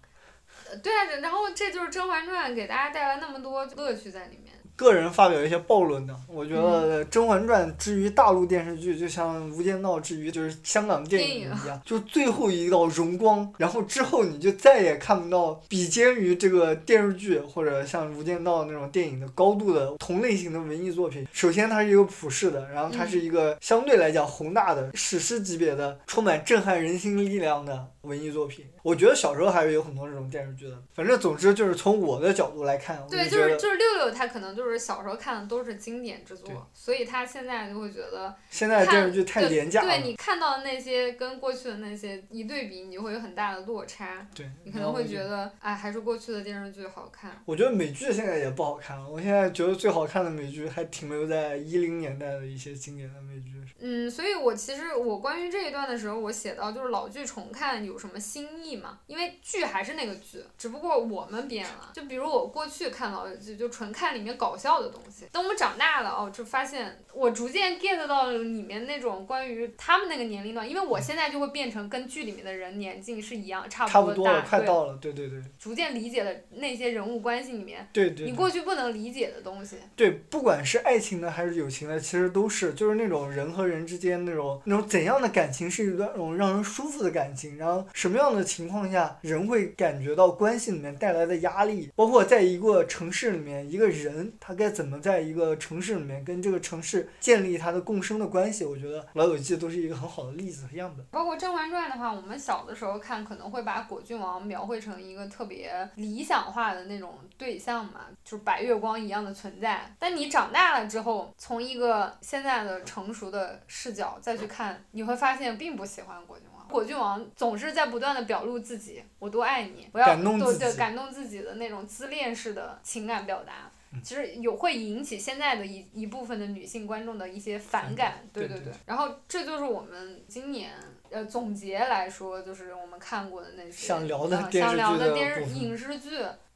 对啊，然后这就是《甄嬛传》给大家带来那么多乐趣在里面。个人发表一些暴论的，我觉得《甄嬛传》之于大陆电视剧，就像《无间道》之于就是香港电影一样，就最后一道荣光，然后之后你就再也看不到比肩于这个电视剧或者像《无间道》那种电影的高度的同类型的文艺作品。首先，它是一个普世的，然后它是一个相对来讲宏大的史诗级别的、充满震撼人心力量的文艺作品。我觉得小时候还是有很多这种电视剧的，反正总之就是从我的角度来看，对，就是就是六六他可能就是小时候看的都是经典之作，所以他现在就会觉得现在的电视剧太廉价了。对你看到的那些跟过去的那些一对比，你就会有很大的落差。对，你可能会觉得哎，还是过去的电视剧好看。我觉得美剧现在也不好看了，我现在觉得最好看的美剧还停留在一零年代的一些经典的美剧。嗯，所以我其实我关于这一段的时候，我写到就是老剧重看有什么新意嘛？因为剧还是那个剧，只不过我们变了。就比如我过去看到的就就纯看里面搞笑的东西。等我们长大了哦，就发现我逐渐 get 到了里面那种关于他们那个年龄段，因为我现在就会变成跟剧里面的人年纪是一样，差不多大，快到了，对对对。逐渐理解了那些人物关系里面，对对。你过去不能理解的东西。对，不管是爱情的还是友情的，其实都是就是那种人和人之间那种那种怎样的感情是一段那种让人舒服的感情，然后什么样的情况下人会感觉到关系里面带来的压力，包括在一个城市里面一个人他该怎么在一个城市里面跟这个城市建立他的共生的关系，我觉得《老友记》都是一个很好的例子和样本。包括《甄嬛传》的话，我们小的时候看可能会把果郡王描绘成一个特别理想化的那种对象嘛，就是白月光一样的存在。但你长大了之后，从一个现在的成熟的视角再去看，你会发现并不喜欢果郡王。果郡王总是在不断的表露自己，我多爱你，我要感动自己，感动自己的那种自恋式的情感表达。其实有会引起现在的一一部分的女性观众的一些反感，对对对。然后这就是我们今年呃总结来说，就是我们看过的那些想聊的电视影视剧。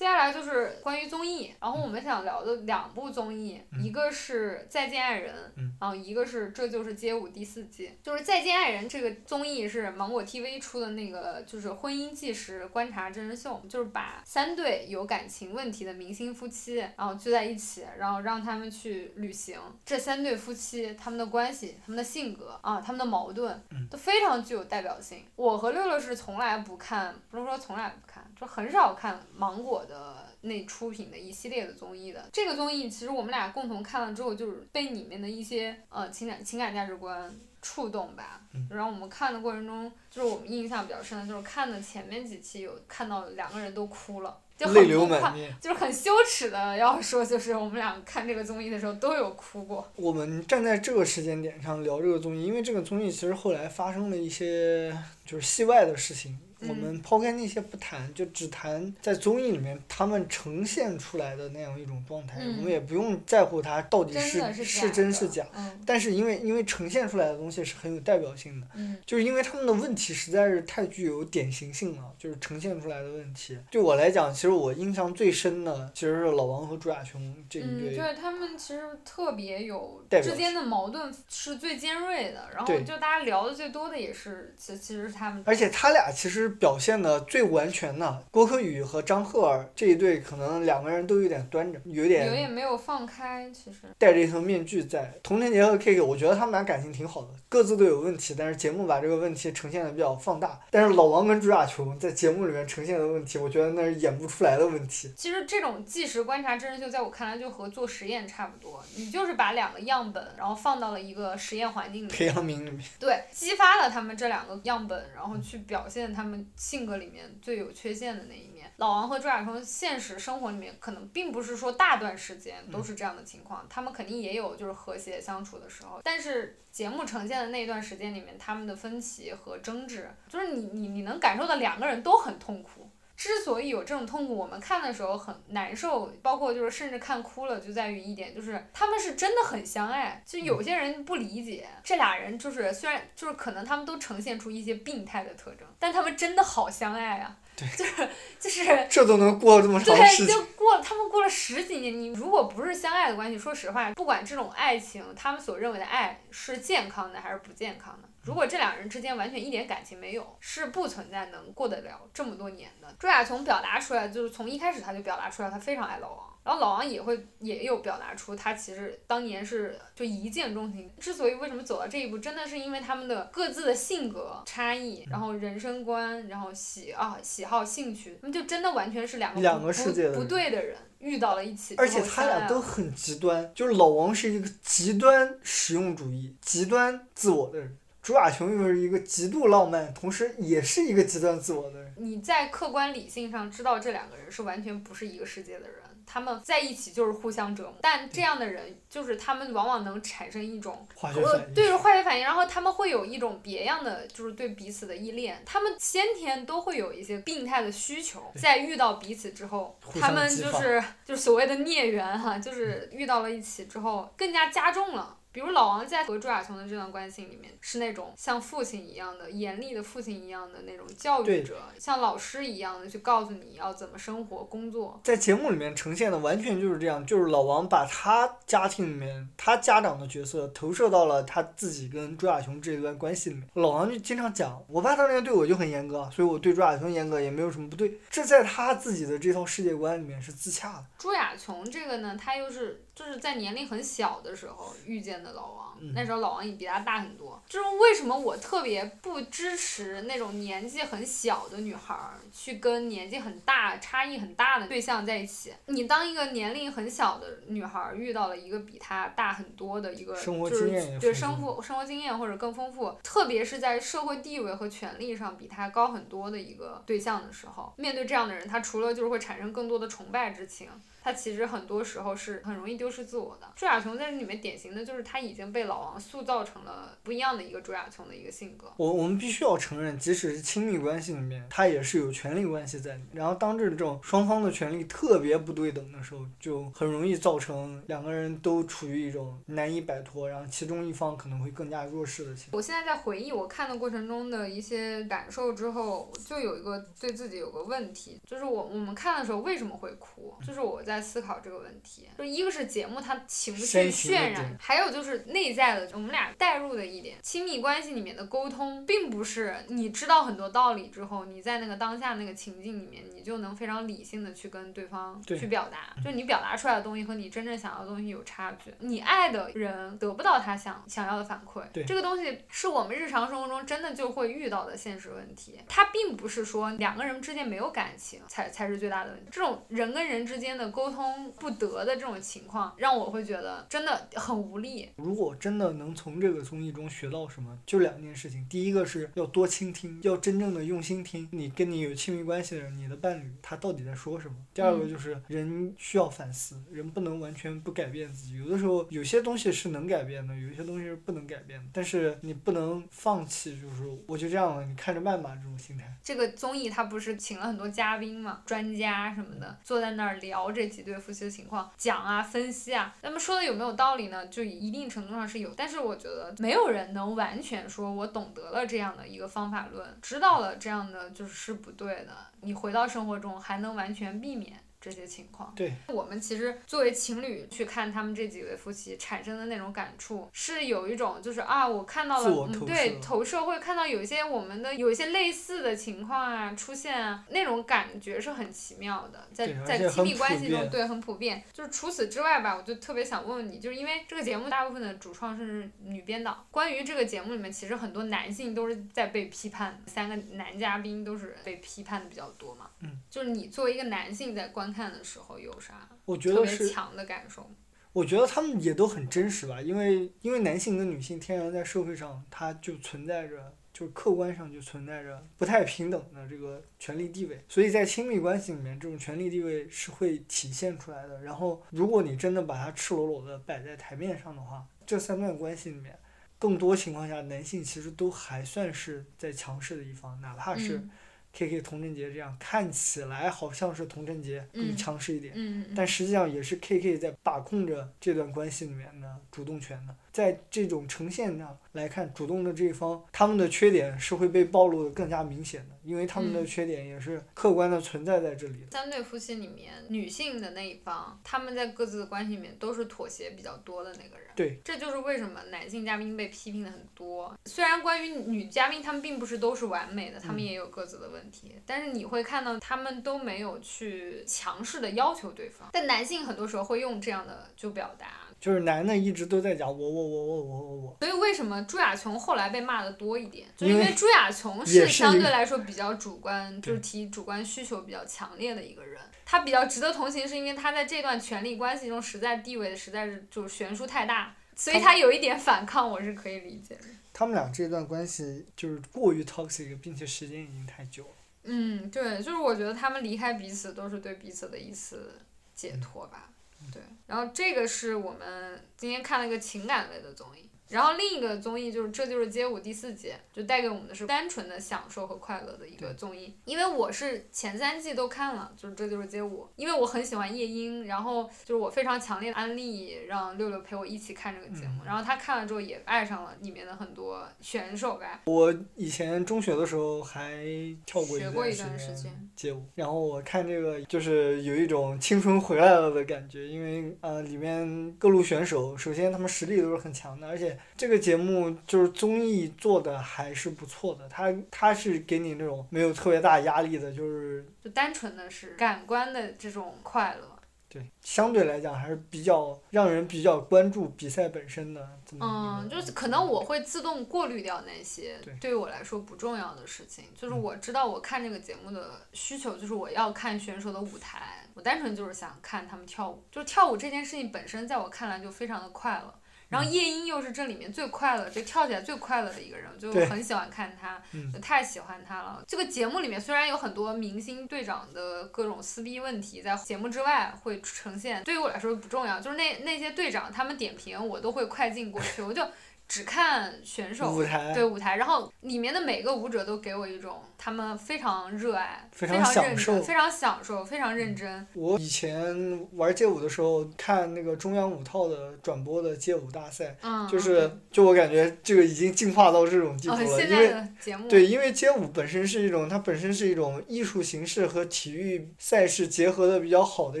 接下来就是关于综艺，然后我们想聊的两部综艺，一个是《再见爱人》，然后一个是《这就是街舞》第四季。就是《再见爱人》这个综艺是芒果 TV 出的那个，就是婚姻纪实观察真人秀，就是把三对有感情问题的明星夫妻，然后聚在一起，然后让他们去旅行。这三对夫妻他们的关系、他们的性格啊、他们的矛盾，都非常具有代表性。我和六六是从来不看，不是说从来不看，就很少看芒果。的那出品的一系列的综艺的这个综艺，其实我们俩共同看了之后，就是被里面的一些呃情感情感价值观触动吧。然后我们看的过程中，就是我们印象比较深的，就是看的前面几期有看到两个人都哭了，就很不快，就是很羞耻的要说，就是我们俩看这个综艺的时候都有哭过。我们站在这个时间点上聊这个综艺，因为这个综艺其实后来发生了一些就是戏外的事情。我们抛开那些不谈，就只谈在综艺里面他们呈现出来的那样一种状态。我们也不用在乎它到底是是真是假。嗯。但是因为因为呈现出来的东西是很有代表性的。嗯。就是因为他们的问题实在是太具有典型性了，就是呈现出来的问题。对我来讲，其实我印象最深的其实是老王和朱亚雄这一对。嗯，对他们其实特别有之间的矛盾是最尖锐的，然后就大家聊的最多的也是其其实是他们。而且他俩其实表现的最完全的。郭柯宇和张赫尔这一对，可能两个人都有点端着，有点有点没有放开，其实。戴着一层面具在。童晨杰和 K K，我觉得他们俩感情挺好的，各自都有问题，但是节目把这个问题呈现的比较放大。但是老王跟朱亚琼在节目里面呈现的问题，我觉得那是演不出来的问题。其实这种即时观察真人秀，在我看来就和做实验差不多，你就是把两个样本，然后放到了一个实验环境里。培养皿里面。对，激发了他们这两个样本，然后去表现他们性格里面最有缺陷的那一面。老王和朱亚冲现实生活里面可能并不是说大段时间都是这样的情况，他们肯定也有就是和谐相处的时候，但是节目呈现的那段时间里面，他们的分歧和争执，就是你你你能感受到两个人都很痛苦。之所以有这种痛苦，我们看的时候很难受，包括就是甚至看哭了，就在于一点，就是他们是真的很相爱。就有些人不理解，这俩人就是虽然就是可能他们都呈现出一些病态的特征，但他们真的好相爱啊！就是就 是这都能过这么长时间，对，就过他们过了十几年。你如果不是相爱的关系，说实话，不管这种爱情，他们所认为的爱是健康的还是不健康的。如果这两人之间完全一点感情没有，是不存在能过得了这么多年的。朱亚琼表达出来，就是从一开始他就表达出来，他非常爱老王，然后老王也会也有表达出他其实当年是就一见钟情。之所以为什么走到这一步，真的是因为他们的各自的性格差异，然后人生观，然后喜啊喜好兴趣，他们就真的完全是两个两个世界不对的人遇到了一起。而且他俩都很极端，就是老王是一个极端实用主义、极端自我的人。朱亚雄又是一个极度浪漫，同时也是一个极端自我的人。你在客观理性上知道这两个人是完全不是一个世界的人，他们在一起就是互相折磨。但这样的人就是他们往往能产生一种化学反应，对化学反应，然后他们会有一种别样的就是对彼此的依恋。他们先天都会有一些病态的需求，在遇到彼此之后，他们就是就是所谓的孽缘哈，就是遇到了一起之后更加加重了。比如老王在和朱亚琼的这段关系里面，是那种像父亲一样的严厉的父亲一样的那种教育者，像老师一样的去告诉你要怎么生活工作。在节目里面呈现的完全就是这样，就是老王把他家庭里面他家长的角色投射到了他自己跟朱亚琼这一段关系里面。老王就经常讲，我爸当年对我就很严格，所以我对朱亚琼严格也没有什么不对。这在他自己的这套世界观里面是自洽的。朱亚琼这个呢，他又是。就是在年龄很小的时候遇见的老王，那时候老王也比他大很多。就是为什么我特别不支持那种年纪很小的女孩儿去跟年纪很大、差异很大的对象在一起。你当一个年龄很小的女孩儿遇到了一个比她大很多的一个，就是对生活生活经验或者更丰富，特别是在社会地位和权力上比她高很多的一个对象的时候，面对这样的人，她除了就是会产生更多的崇拜之情。他其实很多时候是很容易丢失自我的。朱亚琼在这里面典型的就是他已经被老王塑造成了不一样的一个朱亚琼的一个性格。我我们必须要承认，即使是亲密关系里面，他也是有权利关系在里面。然后当这种双方的权利特别不对等的时候，就很容易造成两个人都处于一种难以摆脱，然后其中一方可能会更加弱势的情况。我现在在回忆我看的过程中的一些感受之后，就有一个对自己有个问题，就是我我们看的时候为什么会哭？就是我。在思考这个问题，就一个是节目它情绪渲染，还有就是内在的，我们俩带入的一点，亲密关系里面的沟通，并不是你知道很多道理之后，你在那个当下那个情境里面，你就能非常理性的去跟对方去表达，就你表达出来的东西和你真正想要的东西有差距，你爱的人得不到他想想要的反馈，这个东西是我们日常生活中真的就会遇到的现实问题，它并不是说两个人之间没有感情才才是最大的问题，这种人跟人之间的沟。沟通不得的这种情况，让我会觉得真的很无力。如果真的能从这个综艺中学到什么，就两件事情。第一个是要多倾听，要真正的用心听你跟你有亲密关系的人，你的伴侣他到底在说什么。第二个就是人需要反思，人不能完全不改变自己。有的时候有些东西是能改变的，有些东西是不能改变的。但是你不能放弃，就是我就这样了，你看着办吧这种心态。这个综艺他不是请了很多嘉宾嘛，专家什么的，坐在那儿聊这。几对夫妻的情况讲啊，分析啊，那么说的有没有道理呢？就一定程度上是有，但是我觉得没有人能完全说我懂得了这样的一个方法论，知道了这样的就是是不对的，你回到生活中还能完全避免。这些情况。对，我们其实作为情侣去看他们这几对夫妻产生的那种感触，是有一种就是啊，我看到了，嗯，对，投射会看到有一些我们的有一些类似的情况啊出现啊，那种感觉是很奇妙的，在在亲密关系中，对，很普遍。就是除此之外吧，我就特别想问问你，就是因为这个节目大部分的主创是女编导，关于这个节目里面，其实很多男性都是在被批判，三个男嘉宾都是被批判的比较多嘛。嗯。就是你作为一个男性在观看的时候有啥我觉得是，别强的感受？我觉得他们也都很真实吧，因为因为男性跟女性天然在社会上，它就存在着。就是客观上就存在着不太平等的这个权利地位，所以在亲密关系里面，这种权利地位是会体现出来的。然后，如果你真的把它赤裸裸的摆在台面上的话，这三段关系里面，更多情况下，男性其实都还算是在强势的一方，哪怕是嗯 K K 童贞洁这样看起来好像是童贞洁更嗯强势一点，嗯嗯但实际上也是 K K 在把控着这段关系里面的主动权的。在这种呈现上来看，主动的这一方，他们的缺点是会被暴露的更加明显的，因为他们的嗯缺点也是客观的存在在这里的。三对夫妻里面，女性的那一方，他们在各自的关系里面都是妥协比较多的那个人。对，这就是为什么男性嘉宾被批评的很多。虽然关于女嘉宾，他们并不是都是完美的，他们嗯也有各自的问题，但是你会看到他们都没有去强势的要求对方。但男性很多时候会用这样的就表达。就是男的一直都在讲我我我我我我我，所以为什么朱亚琼后来被骂的多一点？就因为因为朱亚琼是相对来说比较主观，对就是提主观需求比较强烈的一个人。他比较值得同情，是因为他在这段权力关系中实在地位实在是就是悬殊太大，所以他有一点反抗，我是可以理解的。他们俩这段关系就是过于 toxic，并且时间已经太久了。嗯，对，就是我觉得他们离开彼此都是对彼此的一次解脱吧。对，然后这个是我们今天看了一个情感类的综艺，然后另一个综艺就是《这就是街舞》第四季，就带给我们的是单纯的享受和快乐的一个综艺。因为我是前三季都看了，就是《这就是街舞》，因为我很喜欢夜莺，然后就是我非常强烈的安利让六六陪我一起看这个节目，嗯然后他看了之后也爱上了里面的很多选手呗。我以前中学的时候还跳过学过一段段时间街舞，然后我看这个就是有一种青春回来了的感觉，因为呃里面各路选手，首先他们实力都是很强的，而且这个节目就是综艺做的还是不错的，它它是给你那种没有特别大压力的，就是就单纯的是感官的这种快乐。对相对来讲还是比较让人比较关注比赛本身的嗯，就是可能我会自动过滤掉那些对我来说不重要的事情。就是嗯我知道我看这个节目的需求，就是我要看选手的舞台，我单纯就是想看他们跳舞。就是跳舞这件事情本身，在我看来就非常的快乐。然后嗯夜莺又是这里面最快乐，就跳起来最快乐的一个人，就很喜欢看他，嗯就太喜欢他了。这个节目里面虽然有很多明星队长的各种撕逼问题在节目之外会呈现，对于我来说不重要。就是那那些队长他们点评我都会快进过去，我就只看选手舞台对舞台，然后里面的每个舞者都给我一种他们非常热爱、非非常享受非常享受、非常认真。我以前玩街舞的时候，看那个中央五套的转播的街舞大赛，嗯，就是嗯就我感觉这个已经进化到这种地步哦，了，现在因为的节目对，因为街舞本身是一种，它本身是一种艺术形式和体育赛事结合的比较好的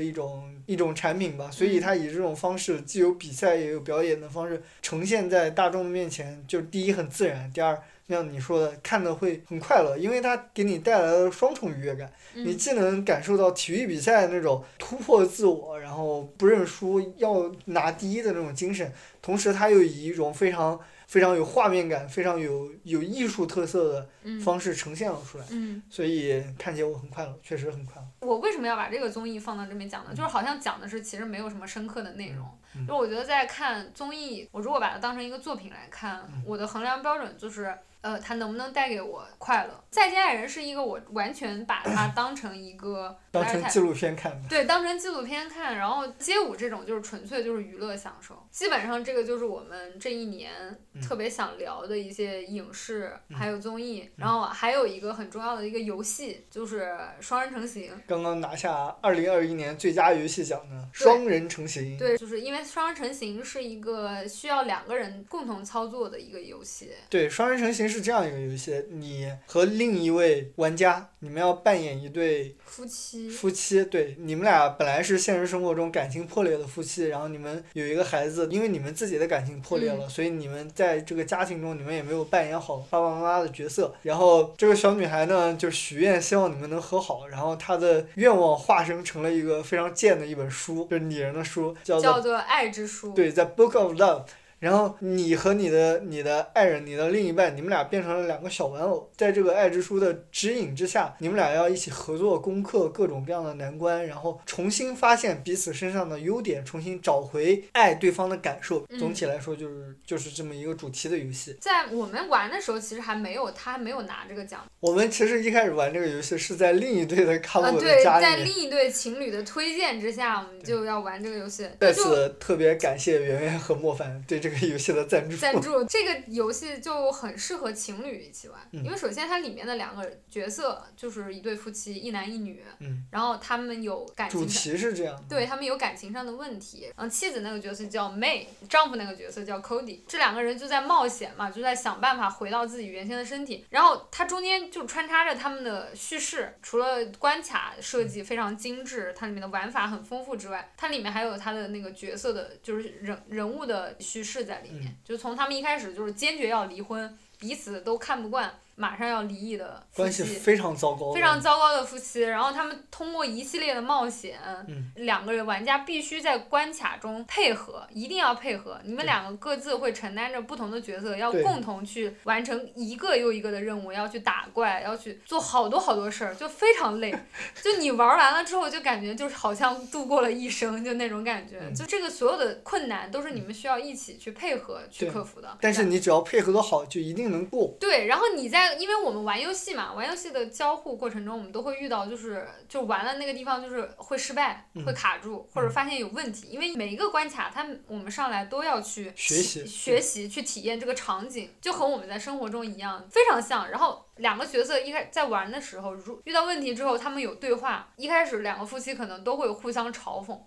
一种一种产品吧，所以嗯它以这种方式既有比赛也有表演的方式呈现在大众的面前，就第一很自然，第二像你说的看的会很快乐，因为它给你带来了双重愉悦感。你嗯既能感受到体育比赛那种突破自我，然后不认输要拿第一的那种精神，同时它又以一种非常非常有画面感、非常有有艺术特色的嗯方式呈现了出来，嗯，所以看起来我很快乐，确实很快乐。我为什么要把这个综艺放到这边讲呢？就是好像讲的是其实没有什么深刻的内容。嗯就我觉得在看综艺，我如果把它当成一个作品来看，嗯我的衡量标准就是。呃，它能不能带给我快乐？再见爱人是一个我完全把它 当成一个当成纪录片看的。对，当成纪录片看，然后街舞这种就是纯粹就是娱乐享受。基本上这个就是我们这一年嗯特别想聊的一些影视，嗯还有综艺，然后还有一个很重要的一个游戏，就是双人成行。刚刚拿下二零二一年最佳游戏奖的双人成行。对，就是因为双人成行是一个需要两个人共同操作的一个游戏。对，双人成行是这样一个游戏，你和另一位玩家，你们要扮演一对夫妻。夫妻，对，你们俩本来是现实生活中感情破裂的夫妻，然后你们有一个孩子，因为你们自己的感情破裂了，所以你们在这个家庭中，你们也没有扮演好爸爸妈妈的角色。然后这个小女孩呢，就许愿希望你们能和好，然后她的愿望化身成了一个非常贱的一本书，就是拟人的书，叫做叫做《爱之书》。对，在 Book of Love。然后你和你的你的爱人，你的另一半，你们俩变成了两个小玩偶，在这个爱之书的指引之下，你们俩要一起合作攻克各种各样的难关，然后重新发现彼此身上的优点，重新找回爱对方的感受。总体来说，就是就是这么一个主题的游戏。在我们玩的时候，其实还没有他还没有拿这个奖。我们其实一开始玩这个游戏是在另一队的卡姆的家里面。对，在另一对情侣的推荐之下，我们就要玩这个游戏。在此特别感谢圆圆和莫凡对这个游戏的赞助。赞助这个游戏就很适合情侣一起玩，因为首先它里面的两个角色就是一对夫妻，一男一女，然后他们有感情。主题是这样。对他们有感情上的问题，嗯，妻子那个角色叫 May，丈夫那个角色叫 Cody，这两个人就在冒险嘛，就在想办法回到自己原先的身体。然后它中间就穿插着他们的叙事，除了关卡设计非常精致，它里面的玩法很丰富之外，它里面还有它的那个角色的，就是人人物的叙事在里面，就。从他们一开始就是坚决要离婚，彼此都看不惯。马上要离异的关系非常糟糕，非常糟糕的夫妻。然后他们通过一系列的冒险，两个人玩家必须在关卡中配合，一定要配合。你们两个各自会承担着不同的角色，要共同去完成一个又一个的任务，要去打怪，要去做好多好多事儿，就非常累。就你玩完了之后，就感觉就是好像度过了一生，就那种感觉。就这个所有的困难都是你们需要一起去配合去克服的。但是你只要配合的好，就一定能过。对，然后你在。因为我们玩游戏嘛，玩游戏的交互过程中，我们都会遇到，就是就玩了那个地方就是会失败，会卡住，或者发现有问题。因为每一个关卡，它我们上来都要去学习学习去体验这个场景，就和我们在生活中一样，非常像。然后两个角色一开在玩的时候，如遇到问题之后，他们有对话。一开始两个夫妻可能都会互相嘲讽，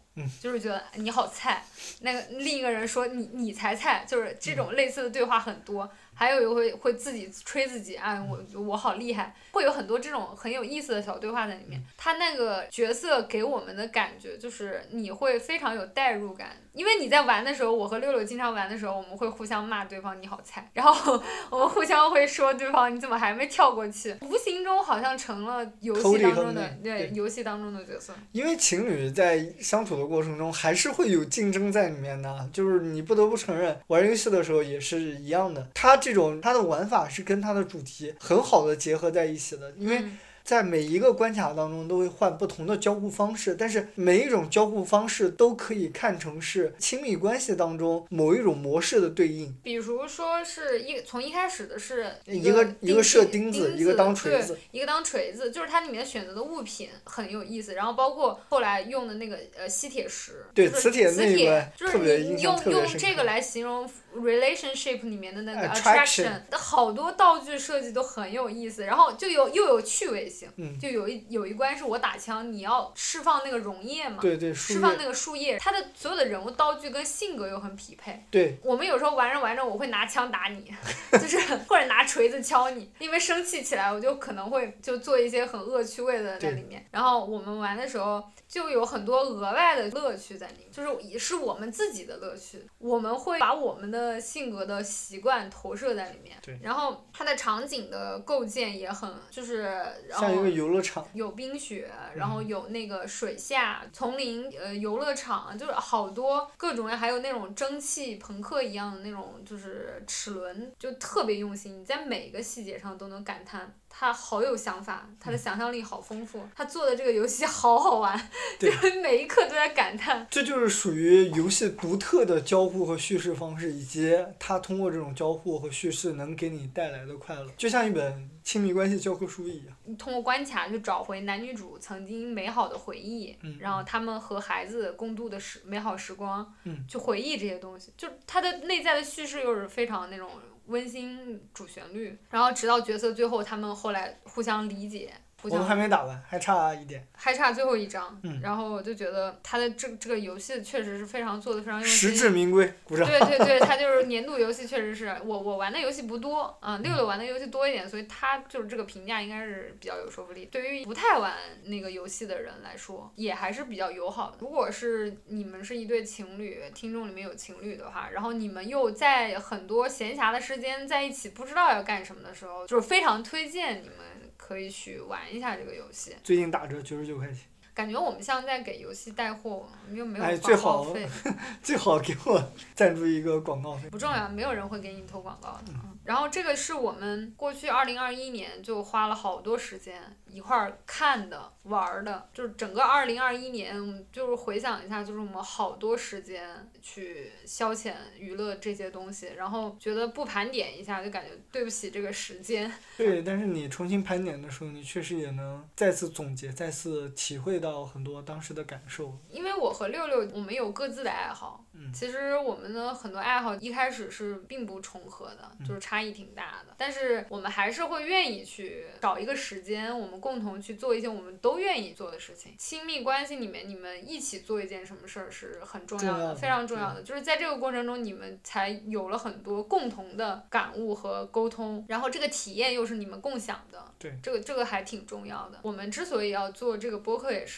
就是觉得你好菜，那个另一个人说你你才菜，就是这种类似的对话很多。还有一个会会自己吹自己啊，我我好厉害，会有很多这种很有意思的小对话在里面。他那个角色给我们的感觉就是你会非常有代入感。因为你在玩的时候，我和六六经常玩的时候，我们会互相骂对方你好菜，然后 我们互相会说对方你怎么还没跳过去，无形中好像成了游戏当中的对游戏当中的角色。因为情侣在相处的过程中还是会有竞争在里面的，就是你不得不承认，玩游戏的时候也是一样的。它这种它的玩法是跟它的主题很好的结合在一起的，因为。在每一个关卡当中都会换不同的交互方式，但是每一种交互方式都可以看成是亲密关系当中某一种模式的对应。比如说是一从一开始的是一个一个射钉子，一个当锤子，一个当锤子，就是它里面选择的物品很有意思。然后包括后来用的那个呃吸铁石，对磁铁那个特别用用这个来形容 relationship 里面的那个 attraction 的好多道具设计都很有意思，然后就有又有趣味性。就有一有一关是我打枪，你要释放那个溶液嘛？对对，释放那个树叶，它的所有的人物道具跟性格又很匹配。对。我们有时候玩着玩着，我会拿枪打你，就是或者拿锤子敲你，因为生气起来，我就可能会就做一些很恶趣味的在里面。然后我们玩的时候。就有很多额外的乐趣在里面，就是也是我们自己的乐趣。我们会把我们的性格的习惯投射在里面。对。然后它的场景的构建也很，就是像一个游乐场。有冰雪，然后有那个水下丛林，呃，游乐场就是好多各种，还有那种蒸汽朋克一样的那种，就是齿轮，就特别用心。你在每个细节上都能感叹。他好有想法，他的想象力好丰富，他做的这个游戏 好好玩，就是每一刻都在感叹。这就是属于游戏独特的交互和叙事方式，以及他通过这种交互和叙事能给你带来的快乐，就像一本亲密关系教科书一样。你通过关卡去找回男女主曾经美好的回忆，然后他们和孩子共度的时美好时光，去回忆这些东西，就他的内在的叙事又是非常那种。温馨主旋律，然后直到角色最后，他们后来互相理解，我们还没打完，还差一点。还差最后一张，嗯然后我就觉得他的这这个游戏确实是非常做的非常用心实心。至名归，鼓掌。对对对，他就是年度游戏，确实是我我玩的游戏不多啊，六六玩的游戏多一点，所以他就是这个评价应该是比较有说服力。对于不太玩那个游戏的人来说，也还是比较友好的。如果是你们是一对情侣，听众里面有情侣的话，然后你们又在很多闲暇的时间在一起，不知道要干什么的时候，就是非常推荐你们可以去玩一下这个游戏。最近打折九十九块钱，感觉我们像在给游戏带货，又没有哎最好广告费。最好给我赞助一个广告费。不重要，没有人会给你投广告的。嗯然后这个是我们过去二零二一年就花了好多时间一块儿看的、玩儿的，就是整个二零二一年，就是回想一下，就是我们好多时间去消遣、娱乐这些东西，然后觉得不盘点一下，就感觉对不起这个时间。对，但是你重新盘点的时候，你确实也能再次总结、再次体会到很多当时的感受。因为我和六六，我们有各自的爱好。嗯其实我们的很多爱好一开始是并不重合的，就是差异挺大的。但是我们还是会愿意去找一个时间，我们共同去做一些我们都愿意做的事情。亲密关系里面，你们一起做一件什么事儿是很重要的，重要的非常重要的。就是在这个过程中，你们才有了很多共同的感悟和沟通，然后这个体验又是你们共享的。对这个这个还挺重要的。我们之所以要做这个播客，也是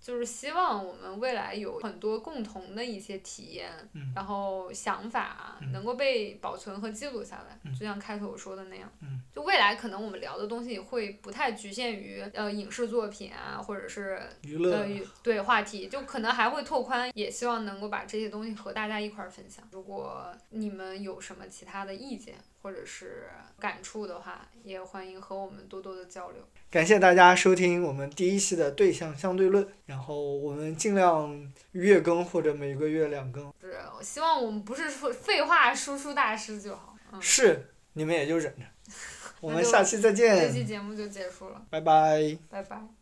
就是希望我们未来有很多共同的一些体验，嗯然后想法嗯能够被保存和记录下来。嗯就像开头我说的那样，嗯就未来可能我们聊的东西会不太局限于呃影视作品啊，或者是娱乐呃，对话题，就可能还会拓宽，也希望能够把这些东西和大家一块儿分享。如果你们有什么其他的意见或者是感触的话，也欢迎和我们多多的交流。感谢大家收听我们第一期的对象相对论，然后我们尽量月更或者每个月两更，是，我希望我们不是说废话输出大师就好。嗯，是你们也就忍着。我们下期再见这期，节目就结束了，拜拜。拜拜。